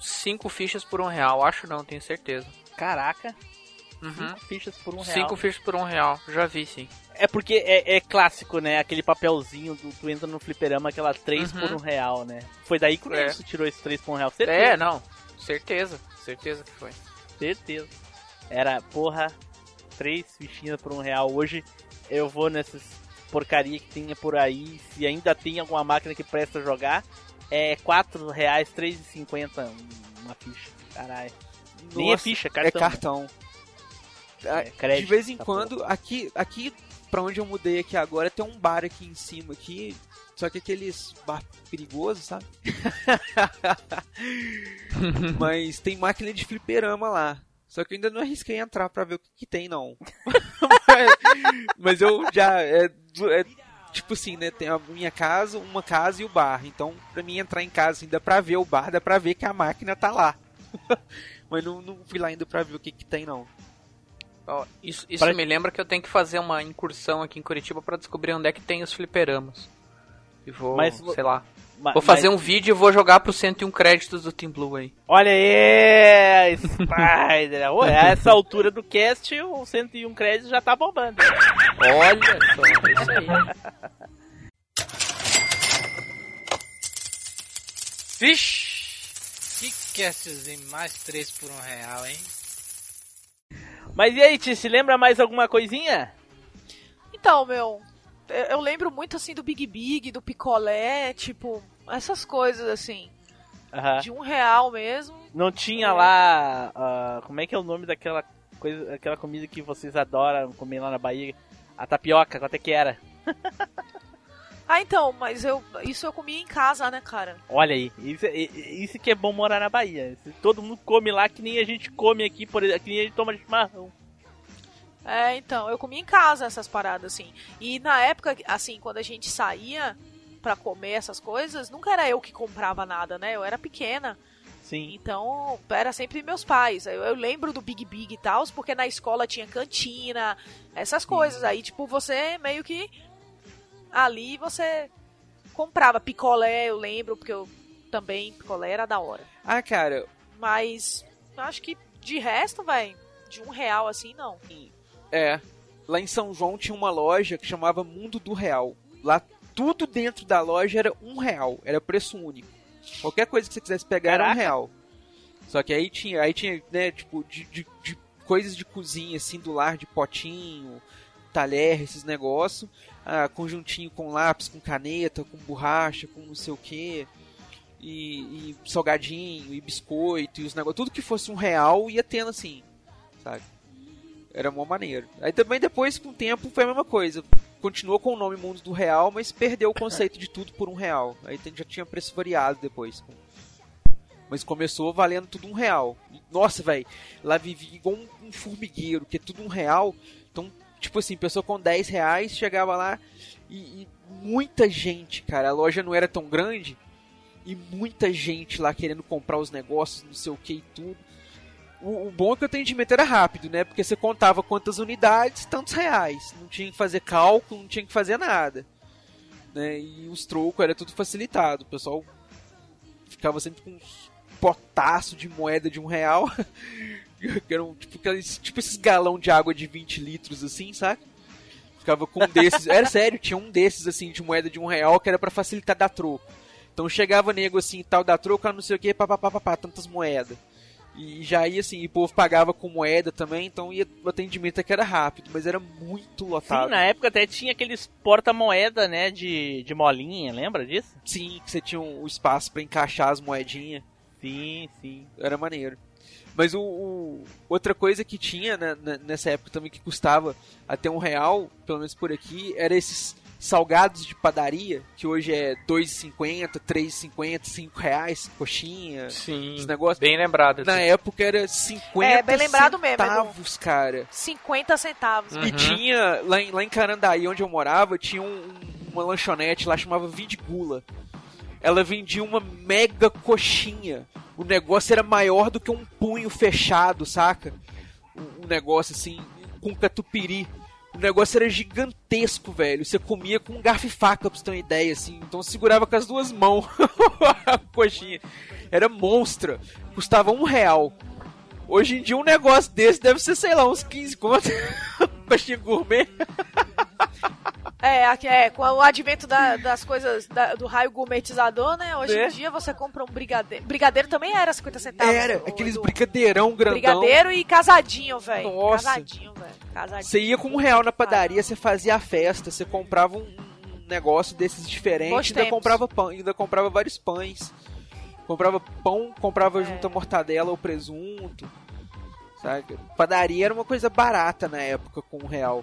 Cinco fichas por um real. Acho não, tenho certeza. Caraca, Uhum. cinco fichas por um real. Cinco fichas por um real. Já vi, sim. É porque é, é clássico, né? Aquele papelzinho do tu entra no fliperama, aquela 3 Uhum. por um real, né? Foi daí que o É. Tirou esse 3 por um real. Certeza. É, não. Certeza. Certeza que foi. Certeza. Era, porra, três fichinhas por um real. Hoje eu vou nessas porcaria que tenha por aí. Se ainda tem alguma máquina que presta jogar, é 4 reais, 3,50 uma ficha. Caralho. Nem é ficha, É cartão. cartão. Ah, É, crédito, de vez em essa quando, aqui, aqui pra onde eu mudei aqui agora, tem um bar aqui em cima aqui. Só que aqueles bar perigosos, sabe? *laughs* Mas tem máquina de fliperama lá. Só que eu ainda não arrisquei entrar pra ver o que, que tem, não. mas, *laughs* mas eu já. É, é tipo assim, né? Tem a minha casa, uma casa e o bar. Então, pra mim entrar em casa, dá pra ver o bar, dá pra ver que a máquina tá lá. *laughs* mas não, não fui lá ainda pra ver o que, que tem, não. Ó, isso isso Pra- me lembra que eu tenho que fazer uma incursão aqui em Curitiba pra descobrir onde é que tem os fliperamas. E vou, Mas- sei lá. Ma- Vou fazer mas- um vídeo e vou jogar pro 101 créditos do Team Blue aí. Olha aí, *laughs* Spider. Ô, a essa altura do cast, o 101 créditos já tá bombando. Olha só, é isso aí. Vixe! Que castzinho mais 3 por um real, hein? Mas e aí, Ti, se lembra mais alguma coisinha? Então, meu, eu- lembro muito assim do Big Big, do picolé, tipo, essas coisas assim. Aham. De um real mesmo. Não tinha lá. ah, como é que é o nome daquela coisa, aquela comida que vocês adoram comer lá na Bahia? A tapioca, quanto é que era? *laughs* Ah, então, mas eu isso eu comia em casa, né, cara? Olha aí, isso, isso que é bom morar na Bahia. Todo mundo come lá que nem a gente come aqui, por exemplo, que nem a gente toma chimarrão. É, então, eu comia em casa essas paradas assim. E na época, assim, quando a gente saía pra comer essas coisas, nunca era eu que comprava nada, né? Eu era pequena. Sim. Então, era sempre meus pais. Eu, eu lembro do Big Big e tal, porque na escola tinha cantina, essas coisas. Aí, tipo, você meio que. Ali você comprava picolé, eu lembro, porque eu também, picolé era da hora. Ah, cara, Mas, eu acho que de resto, vai, de um real assim, não. é. Lá em São João tinha uma loja que chamava Mundo do Real. Lá tudo dentro da loja era um real, era preço único. Qualquer coisa que você quisesse pegar era um Caraca. real. Só que aí tinha, aí tinha, né, tipo, de, de, de coisas de cozinha, assim, do lar de potinho, talher, esses negócios. Ah, conjuntinho com lápis, com caneta, com borracha, com não sei o que. E, e salgadinho, e biscoito, e os negócios. Tudo que fosse um real ia tendo assim, sabe? Era mó maneiro. Aí também depois, com o tempo, foi a mesma coisa. Continuou com o nome Mundo do Real, mas perdeu o conceito de tudo por um real. Aí já tinha preço variado depois. Mas começou valendo tudo um real. Nossa, velho, lá vivia igual um, um formigueiro, que é tudo um real. Tipo assim, pessoa com 10 reais chegava lá e, e muita gente, cara. A loja não era tão grande e muita gente lá querendo comprar os negócios, não sei o que e tudo. O, o bom é que o atendimento era rápido, né? Porque você contava quantas unidades, tantos reais. Não tinha que fazer cálculo, não tinha que fazer nada. Né? E os trocos era tudo facilitado. O pessoal ficava sempre com uns potaço de moeda de um real. *laughs* *laughs* que eram tipo, tipo esses galão de água de 20 litros assim, sabe? Ficava com um desses. Era sério, tinha um desses assim de moeda de um real que era pra facilitar dar troco. Então chegava nego assim tal, dar troco, ah, não sei o que, papapá, tantas moedas. E já ia assim, e o povo pagava com moeda também, então ia, o atendimento aqui era rápido, mas era muito lotado. Sim, na época até tinha aqueles porta-moeda, né, de, de molinha, lembra disso? Sim, que você tinha o espaço pra encaixar as moedinhas. Sim, sim. Era maneiro. Mas o, o- outra coisa que tinha né, nessa época também que custava até um real, pelo menos por aqui, era esses salgados de padaria, que hoje é 2,50, 3,50, 5 reais, coxinha, Sim, esse negócio. bem lembrado. Na assim. época era 50 É, bem lembrado mesmo, centavos, cara. 50 centavos. E tinha, lá em, lá em Carandaí, onde eu morava, tinha um- um- uma lanchonete lá, chamava Vidigula. Ela vendia uma mega coxinha. O negócio era maior do que um punho fechado, saca? Um, negócio assim, com catupiry. O negócio era gigantesco, velho. Você comia com um garfo e faca, pra você ter uma ideia, assim. Então segurava com as duas mãos *laughs* a coxinha. Era monstra. Custava um real. Hoje em dia um negócio desse deve ser, sei lá, uns 15 conto. *laughs* coxinha gourmet. É, é, com o advento da- das coisas da- do raio gourmetizador, né? Hoje É. em dia você compra um brigadeiro. Brigadeiro também era 50 centavos. Era, aqueles Edu. brigadeirão grandão. Brigadeiro e casadinho, velho. Nossa. Casadinho, velho. Casadinho. Você ia com um real na padaria, você fazia a festa, você comprava um, negócio desses diferentes, ainda tempos. comprava pão, ainda comprava vários pães. Comprava pão, comprava É. junto a mortadela ou presunto. Sabe? Padaria era uma coisa barata na época com um real.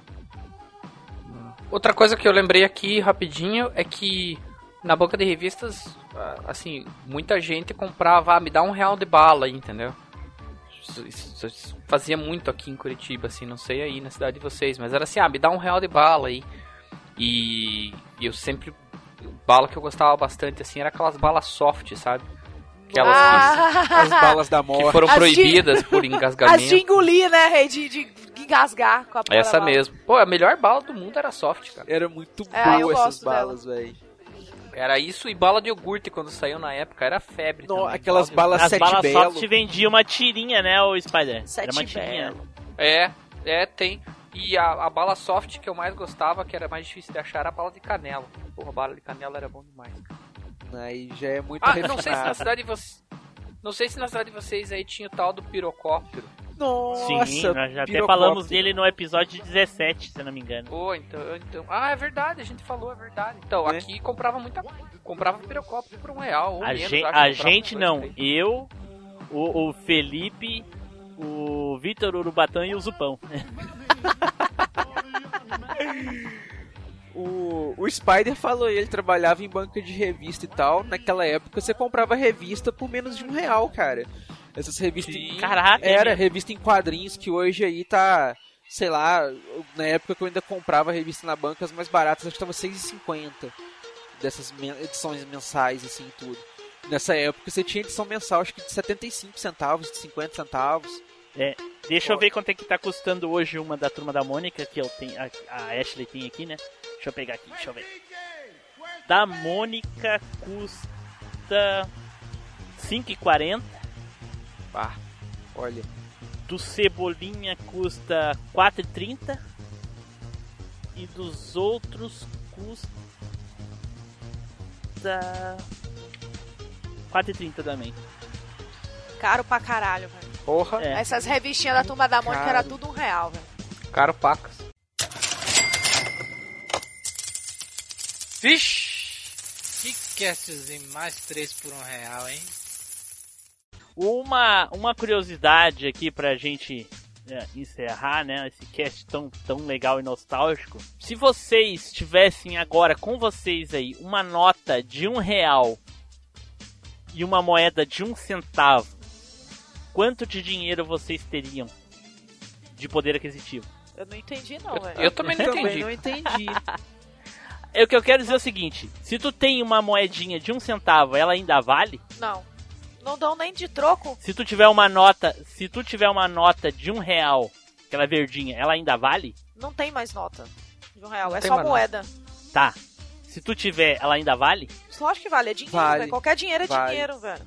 Outra coisa que eu lembrei aqui rapidinho é que na banca de revistas, assim, muita gente comprava, ah, me dá um real de bala entendeu? Isso, isso- isso fazia muito aqui em Curitiba, assim, não sei aí na cidade de vocês, mas era assim, ah, me dá um real de bala aí. E, e eu sempre, bala que eu gostava bastante, assim, era aquelas balas soft, sabe? Aquelas Ah. As balas da morte. que foram As de- proibidas por *laughs* As de engasgamento. engolir, né, rei? De, de engasgar com a porra Essa bala. mesmo. Pô, a melhor bala do mundo era soft, cara. Era muito É, boa essas balas, velho. Era isso e bala de iogurte quando saiu na época, era febre. No, também, aquelas bala de balas As sete balas belo. soft vendia uma tirinha, né, o Spider? Sete Era uma tirinha. belo. É, é, tem. E a, a bala soft que eu mais gostava, que era mais difícil de achar, era a bala de canela. Porra, bala de canela era bom demais. Aí já é muito Ah, não sei se na refinado. cidade de vocês. Não sei se na cidade de vocês aí tinha o tal do pirocóptero. Nossa, Sim, nós já até falamos dele no episódio 17, se não me engano. Pô, então, então. Ah, é verdade, a gente falou, é verdade. Então, É. aqui comprava muita. Comprava pirocóptero por um real. Ou A, menos, gen- acho, a gente não, três. eu, o, o Felipe, o Vitor Urubatã e o Zupão. O, o Spider falou, ele trabalhava em banca de revista e tal. Naquela época você comprava revista por menos de um real, cara. Essas revistas. Sim. Caraca, é Era revista em quadrinhos que hoje aí tá. Sei lá, na época que eu ainda comprava revista na banca, as mais baratas acho que tava 6,50 dessas edições mensais, assim, tudo. Nessa época você tinha edição mensal, acho que de 75 centavos, de 50 centavos. É, deixa eu ver quanto é que tá custando hoje uma da Turma da Mônica, que eu tenho, a, a Ashley tem aqui, né? Deixa eu pegar aqui, deixa eu ver. Da Mônica custa 5,40. Pá, olha. Do Cebolinha custa 4,30. E dos outros custa 4,30 também. Caro pra caralho, velho. Porra, É. Essas revistinhas da Turma da Mônica Caro. era tudo um real, velho. caro pacas. Vixe! Que castzinho mais três por um real, hein? Uma, uma curiosidade aqui pra gente é, encerrar, né? Esse cast tão, tão legal e nostálgico. Se vocês tivessem agora com vocês aí uma nota de um real e uma moeda de um centavo, quanto de dinheiro vocês teriam de poder aquisitivo? Eu não entendi, não, Eu, velho. eu também não Também entendi. não entendi. *laughs* É o que eu quero dizer é o seguinte: se tu tem uma moedinha de um centavo, ela ainda vale? Não. Não dão nem de troco. Se tu tiver uma nota, se tu tiver uma nota de um real, aquela verdinha, ela ainda vale? Não tem mais nota de um real. Não é só moeda. Tá. Se tu tiver, ela ainda vale? Lógico que vale. É dinheiro, Vale. velho. Qualquer dinheiro é Vale. dinheiro, velho.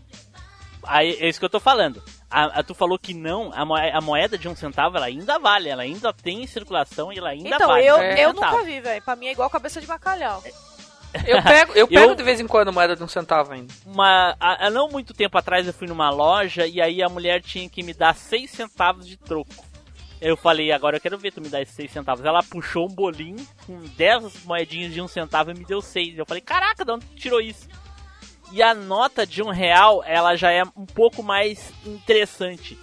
Aí é isso que eu tô falando. A, a- tu falou que não, a, moe- a moeda de um centavo ela ainda vale, ela ainda tem em circulação e ela ainda Então, vale. eu, um eu nunca vi, velho. Pra mim é igual cabeça de bacalhau. Eu pego, eu *laughs* pego Eu- de vez em quando moeda de um centavo ainda. Uma, há, não muito tempo atrás eu fui numa loja e aí a mulher tinha que me dar 6 centavos de troco. Eu falei, agora eu quero ver tu me dar esses 6 centavos. Ela puxou um bolinho com 10 moedinhas de um centavo e me deu 6. Eu falei, caraca, de onde tu tirou isso? E a nota de um real, ela já é um pouco mais interessante.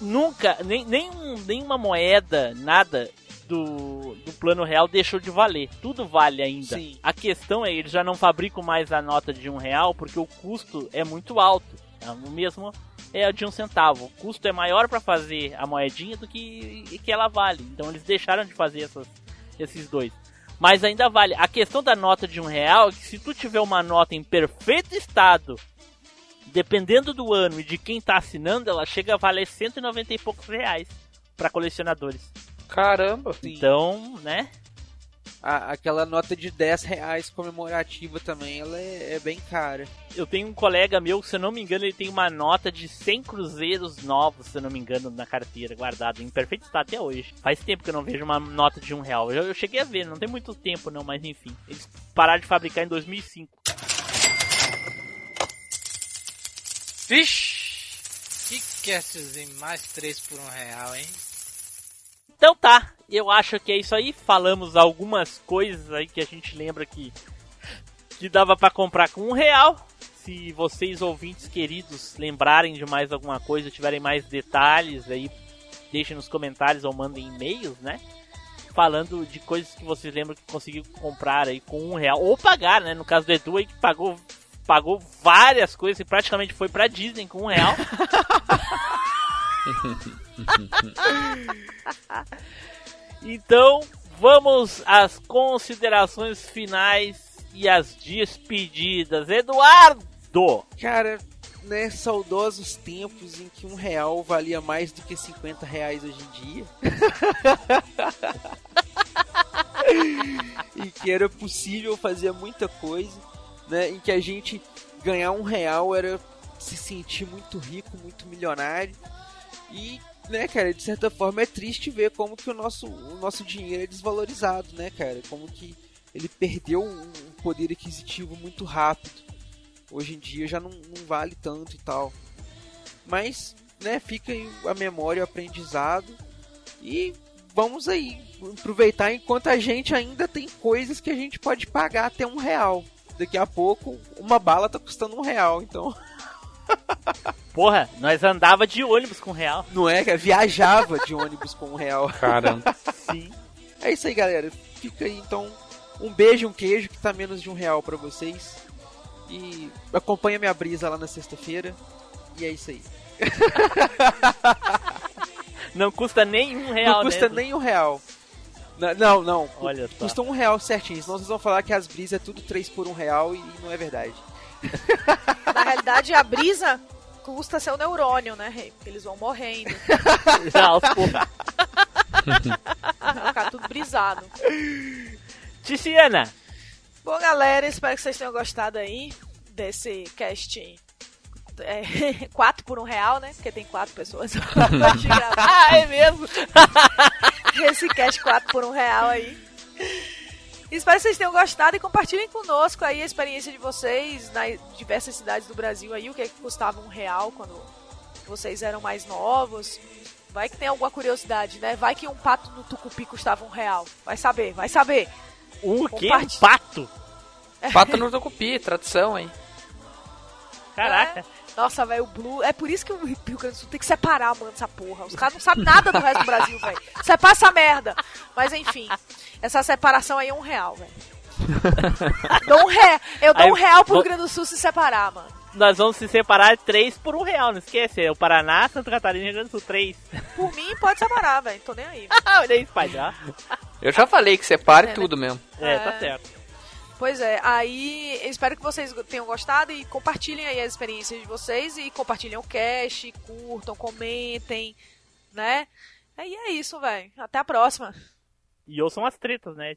Nunca, nem, nenhum, nenhuma moeda, nada do, do plano real deixou de valer. Tudo vale ainda. Sim. A questão é, eles já não fabricam mais a nota de um real porque o custo é muito alto. É O mesmo é a de um centavo. O custo é maior para fazer a moedinha do que, que ela vale. Então eles deixaram de fazer essas, esses dois. Mas ainda vale. A questão da nota de um real é que se tu tiver uma nota em perfeito estado, dependendo do ano e de quem tá assinando, ela chega a valer 190 e poucos reais para colecionadores. Caramba. Sim. Então, né? A- aquela nota de 10 reais comemorativa também, ela é, é bem cara. Eu tenho um colega meu, se eu não me engano, ele tem uma nota de 100 cruzeiros novos, se eu não me engano, na carteira, guardado, em perfeito estado até hoje. Faz tempo que eu não vejo uma nota de um real. Eu, eu cheguei a ver, não tem muito tempo não, mas enfim. Eles pararam de fabricar em 2005. Vixe! Que castzinho mais três por um real, hein? Então tá, eu acho que é isso aí. Falamos algumas coisas aí que a gente lembra que, que dava pra comprar com um real. Se vocês ouvintes queridos lembrarem de mais alguma coisa, tiverem mais detalhes aí, deixem nos comentários ou mandem e-mails, né? Falando de coisas que vocês lembram que conseguiu comprar aí com um real. Ou pagar, né? No caso do Edu aí que pagou, pagou várias coisas e praticamente foi pra Disney com um real. *laughs* Então, vamos às considerações finais e às despedidas. Eduardo! Cara, né, saudosos tempos em que um real valia mais do que 50 reais hoje em dia. *laughs* e que era possível fazer muita coisa. né, em que a gente ganhar um real era se sentir muito rico, muito milionário. E, né, cara, de certa forma é triste ver como que o nosso, o nosso dinheiro é desvalorizado, né, cara? Como que ele perdeu um, poder aquisitivo muito rápido. Hoje em dia já não, não vale tanto e tal. Mas, né, fica a memória, o aprendizado. E vamos aí aproveitar enquanto a gente ainda tem coisas que a gente pode pagar até um real. Daqui a pouco, uma bala tá custando um real, então. *laughs* Porra, nós andava de ônibus com um real. Não é, cara? Viajava de ônibus com um real. Caramba. Sim. É isso aí, galera. Fica aí, então, um beijo e um queijo que tá menos de um real para vocês. E acompanha minha brisa lá na sexta-feira. E é isso aí. *laughs* Não custa nem um real, Não custa né? nem um real. Não, não. Olha só. Custa um real certinho. Senão vocês vão falar que as brisas é tudo três por um real e não é verdade. Na realidade, a brisa custa seu neurônio, né, Rei? Porque eles vão morrendo. *laughs* Já, poucos. Vai ficar tudo brisado. Ticiana, Bom, galera, espero que vocês tenham gostado aí desse cast. É, *laughs* 4 por um real, né? Porque tem quatro pessoas. *laughs* Ah, é mesmo? Esse cast 4 por um real aí. Espero que vocês tenham gostado e compartilhem conosco aí a experiência de vocês nas diversas cidades do Brasil aí, o que, é que custava um real quando vocês eram mais novos. Vai que tem alguma curiosidade, né? Vai que um pato no tucupi custava um real. Vai saber, vai saber. o quê? Um pato? Pato no Tucupi, tradição, hein? Caraca. Nossa, velho, o Blue. É por isso que o Rio Grande do Sul tem que separar, mano, essa porra. Os caras não sabem nada do resto do Brasil, velho. Separa essa merda. Mas enfim, essa separação aí é um real, velho. *laughs* Dou um re... Eu dou Aí, um real pro vou- Rio Grande do Sul se separar, mano. Nós vamos se separar três por um real, não esquece. É o Paraná, Santa Catarina e Rio Grande do Sul, três. Por mim, pode separar, velho. Tô nem aí. *laughs* Olha aí, pai, já. Eu já falei que separe É, né? tudo mesmo. É, tá certo. Pois é, aí espero que vocês tenham gostado e compartilhem aí as experiências de vocês e compartilhem o cast, curtam, comentem, né? E é isso, velho. Até a próxima. E ouçam as tretas, né?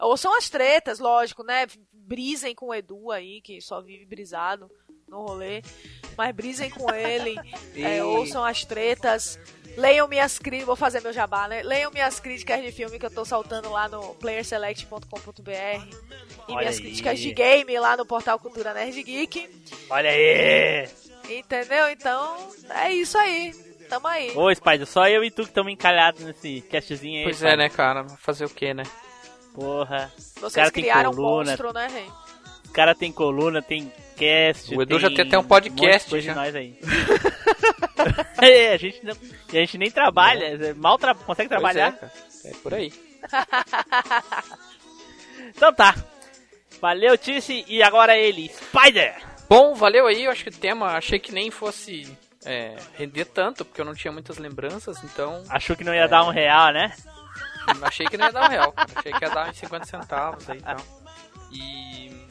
Ouçam as tretas, lógico, né? Brisem com o Edu aí, que só vive brisado no rolê. Mas brisem com ele. *laughs* é, ouçam as tretas. Leiam minhas críticas. Vou fazer meu jabá, né? Leiam minhas críticas de filme que eu tô soltando lá no playerselect.com.br. E Olha minhas aí. críticas de game lá no portal Cultura Nerd Geek. Olha aí! Entendeu? Então, é isso aí. Tamo aí. Ô, Spider, só eu e tu que estamos encalhados nesse castzinho aí. Pois é, né, cara? Fazer o quê, né? Porra. Vocês cara tem criaram um coluna. monstro, né, Rei? Os caras tem coluna, tem cast. O Edu já tem até um podcast monte de coisa já. de nós aí. *laughs* *laughs* é, a gente não, a gente nem trabalha, mal tra consegue Pois trabalhar. É, é por aí. *laughs* Então tá. Valeu, Tice, e agora ele, Spider! Bom, valeu aí. Eu acho que o tema, achei que nem fosse é, render tanto, porque eu não tinha muitas lembranças, então Achou que não ia dar um real, né? achei que não ia dar um real. Achei que ia dar uns 50 centavos aí e tal. E.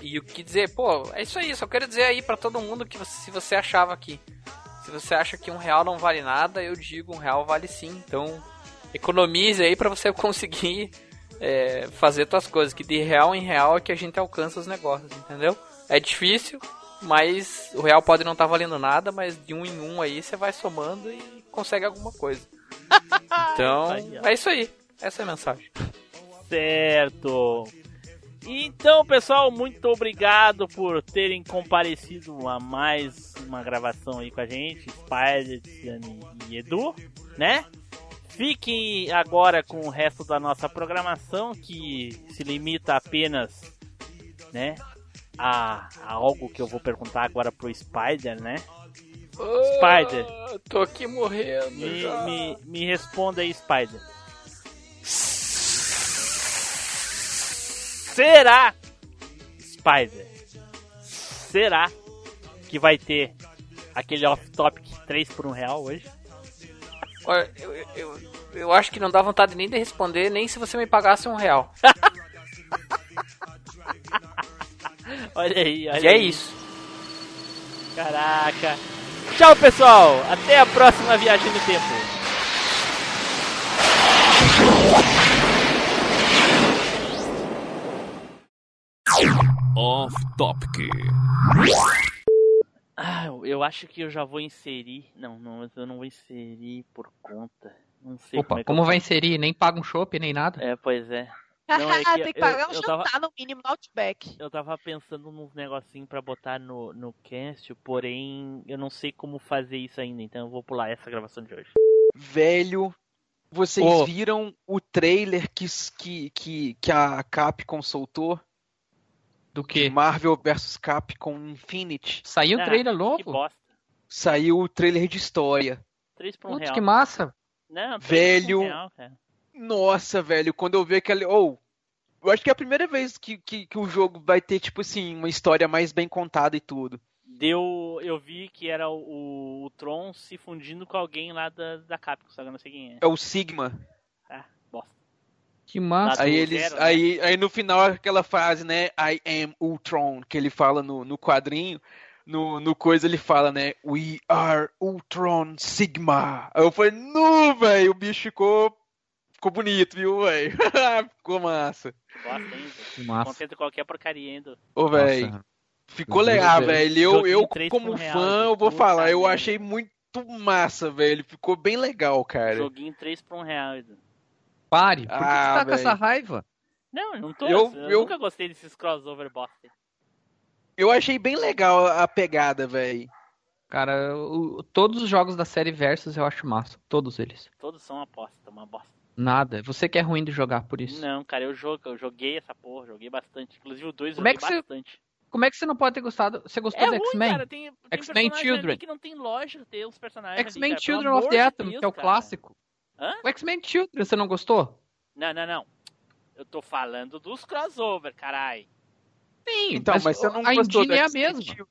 E o que dizer, pô, é isso aí. Só quero dizer aí pra todo mundo que você- se você achava que. Se você acha que um real não vale nada, eu digo um real vale sim. Então, economize aí pra você *laughs* conseguir é, fazer suas coisas. Que de real em real é que a gente alcança os negócios, entendeu? É difícil, mas o real pode não estar valendo nada, mas de um em um aí você vai somando e consegue alguma coisa. *laughs* Então, é isso aí. Essa é a mensagem. Certo. Então, pessoal, muito obrigado por terem comparecido a mais uma gravação aí com a gente, Spider, e Edu, né? Fiquem agora com o resto da nossa programação, que se limita apenas, né, a, a algo que eu vou perguntar agora pro Spider, né? Spider. Ah, tô aqui morrendo. Me, já. me, me responda aí, Spider. Será, Spider, será que vai ter aquele off-topic 3 por 1 real hoje? Olha, eu, eu, eu, acho que não dá vontade nem de responder, nem se você me pagasse um real. *laughs* Olha aí, olha E é aí. isso. Caraca. Tchau, pessoal. Até a próxima viagem no tempo. Off Topic. Ah, eu- acho que eu já vou inserir. Não, não, eu não vou inserir por conta. Não sei Opa, como é como eu vai inserir? Nem paga um chopp, nem nada. É, pois é. Não, é que Tem que eu- pagar um eu tava- jantar no mínimo no Outback. Eu tava pensando num negocinho pra botar no, no cast, porém eu não sei como fazer isso ainda, então eu vou pular essa gravação de hoje. Velho, vocês Ô. viram o trailer que, que, que, que a Capcom soltou? Do que? Marvel vs Capcom Infinity. Saiu um Ah, trailer Que novo? bosta. Saiu o trailer de história. 3 por 1 Putz, real. que massa. Não, 3 Velho. por 1 real, cara. Nossa, velho, quando eu vi aquele. Ou. eu acho que é a primeira vez que, que, que o jogo vai ter, tipo assim, uma história mais bem contada e tudo. Deu. Eu vi que era o, o Tron se fundindo com alguém lá da, da Capcom, só que eu não sei quem é. É o Sigma. Que massa. Aí eles. zero, né? aí, aí no final aquela frase, né? I am Ultron, que ele fala no, no quadrinho. No, no coisa ele fala, né? We are Ultron Sigma. Aí eu falei, nu, velho, o bicho ficou. Ficou bonito, viu, velho? *laughs* ficou massa. Que massa. Contenta qualquer porcaria ainda. Ô, velho. Ficou legal, velho. Eu, eu como fã, eu vou falar, eu achei muito massa, velho. Ficou bem legal, cara. Joguinho 3 por 1 real. Edu. Pare. Por que, Ah, você tá com velho. essa raiva? Não, eu não tô. Eu- Eu, eu- nunca gostei desses crossover bosta. Eu achei bem legal a pegada, velho. Cara, o- todos os jogos da série Versus eu acho massa. Todos eles. Todos são aposta, uma bosta. Nada. Você que é ruim de jogar por isso. Não, cara, eu jogo, eu joguei essa porra, joguei bastante. Inclusive o 2 eu é joguei você- bastante. Como é que você não pode ter gostado? Você gostou É do X-Men? X-Men Children. que não tem lógica ter os personagens X-Men Children of the Atom, Deus, que é o cara. clássico. Hã? O X-Men Children, você não gostou? Não, não, não. Eu tô falando dos crossover, carai. Sim, Então, mas, você não a gostou engine do é a mesma.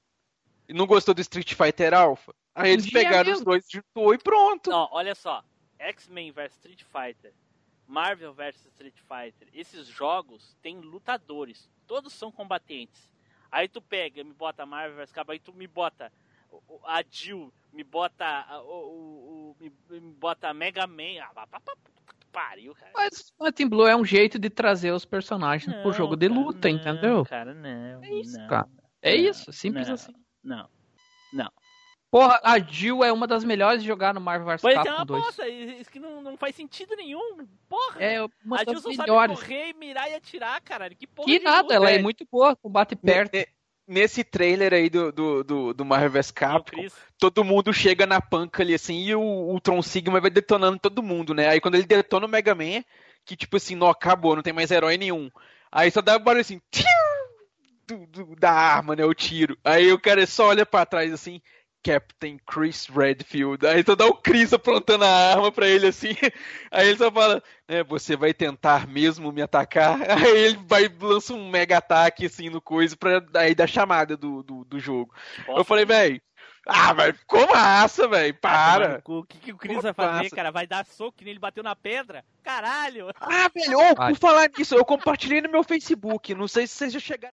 E não gostou do Street Fighter Alpha? Aí eles é pegaram os mesma. dois, juntou e pronto. Não, olha só. X-Men vs Street Fighter, Marvel vs Street Fighter, esses jogos têm lutadores. Todos são combatentes. Aí tu pega, me bota Marvel vs Capcom, aí tu me bota a Jill, me bota o, o- o- me, me bota Mega Man. Ah, pra, que pariu, cara. Mas o Team Blue é um jeito de trazer os personagens pro Não, jogo de cara, luta, não, entendeu? Cara, não. É isso, não, cara. É não, isso, simples não, assim. Não. Não. Porra, a Jill é uma das melhores de jogar no Marvel vs Pois é Capcom uma 2. bosta, isso que não, não faz sentido nenhum. Porra. É uma a Jill só melhores. sabe correr, mirar e atirar, caralho. Que porra Que de nada, luta ela é velho. muito boa, combate perto. Nesse trailer aí do, do, do, do Marvel vs Capcom, todo mundo chega na panca ali assim e o Ultron Sigma vai detonando todo mundo, né? Aí quando ele detona o Mega Man, que tipo assim, não acabou, não tem mais herói nenhum. Aí só dá um barulho assim, do- do- da arma, né? O tiro. Aí o cara só olha pra trás assim, Captain Chris Redfield. Aí só dá o Chris aprontando a arma pra ele assim. *laughs* Aí ele só fala, né, você vai tentar mesmo me atacar? *laughs* Aí ele vai lança um mega ataque assim no coisa pra aí dar chamada do, do, do jogo. Eu falei, velho, ah, velho, ficou massa, velho, para. O que, que o Chris Pô, vai fazer, passa. cara? Vai dar soco que nem ele bateu na pedra? Caralho! Ah, velho, Vai. por falar nisso, eu compartilhei no meu Facebook. Não sei se vocês já chegaram.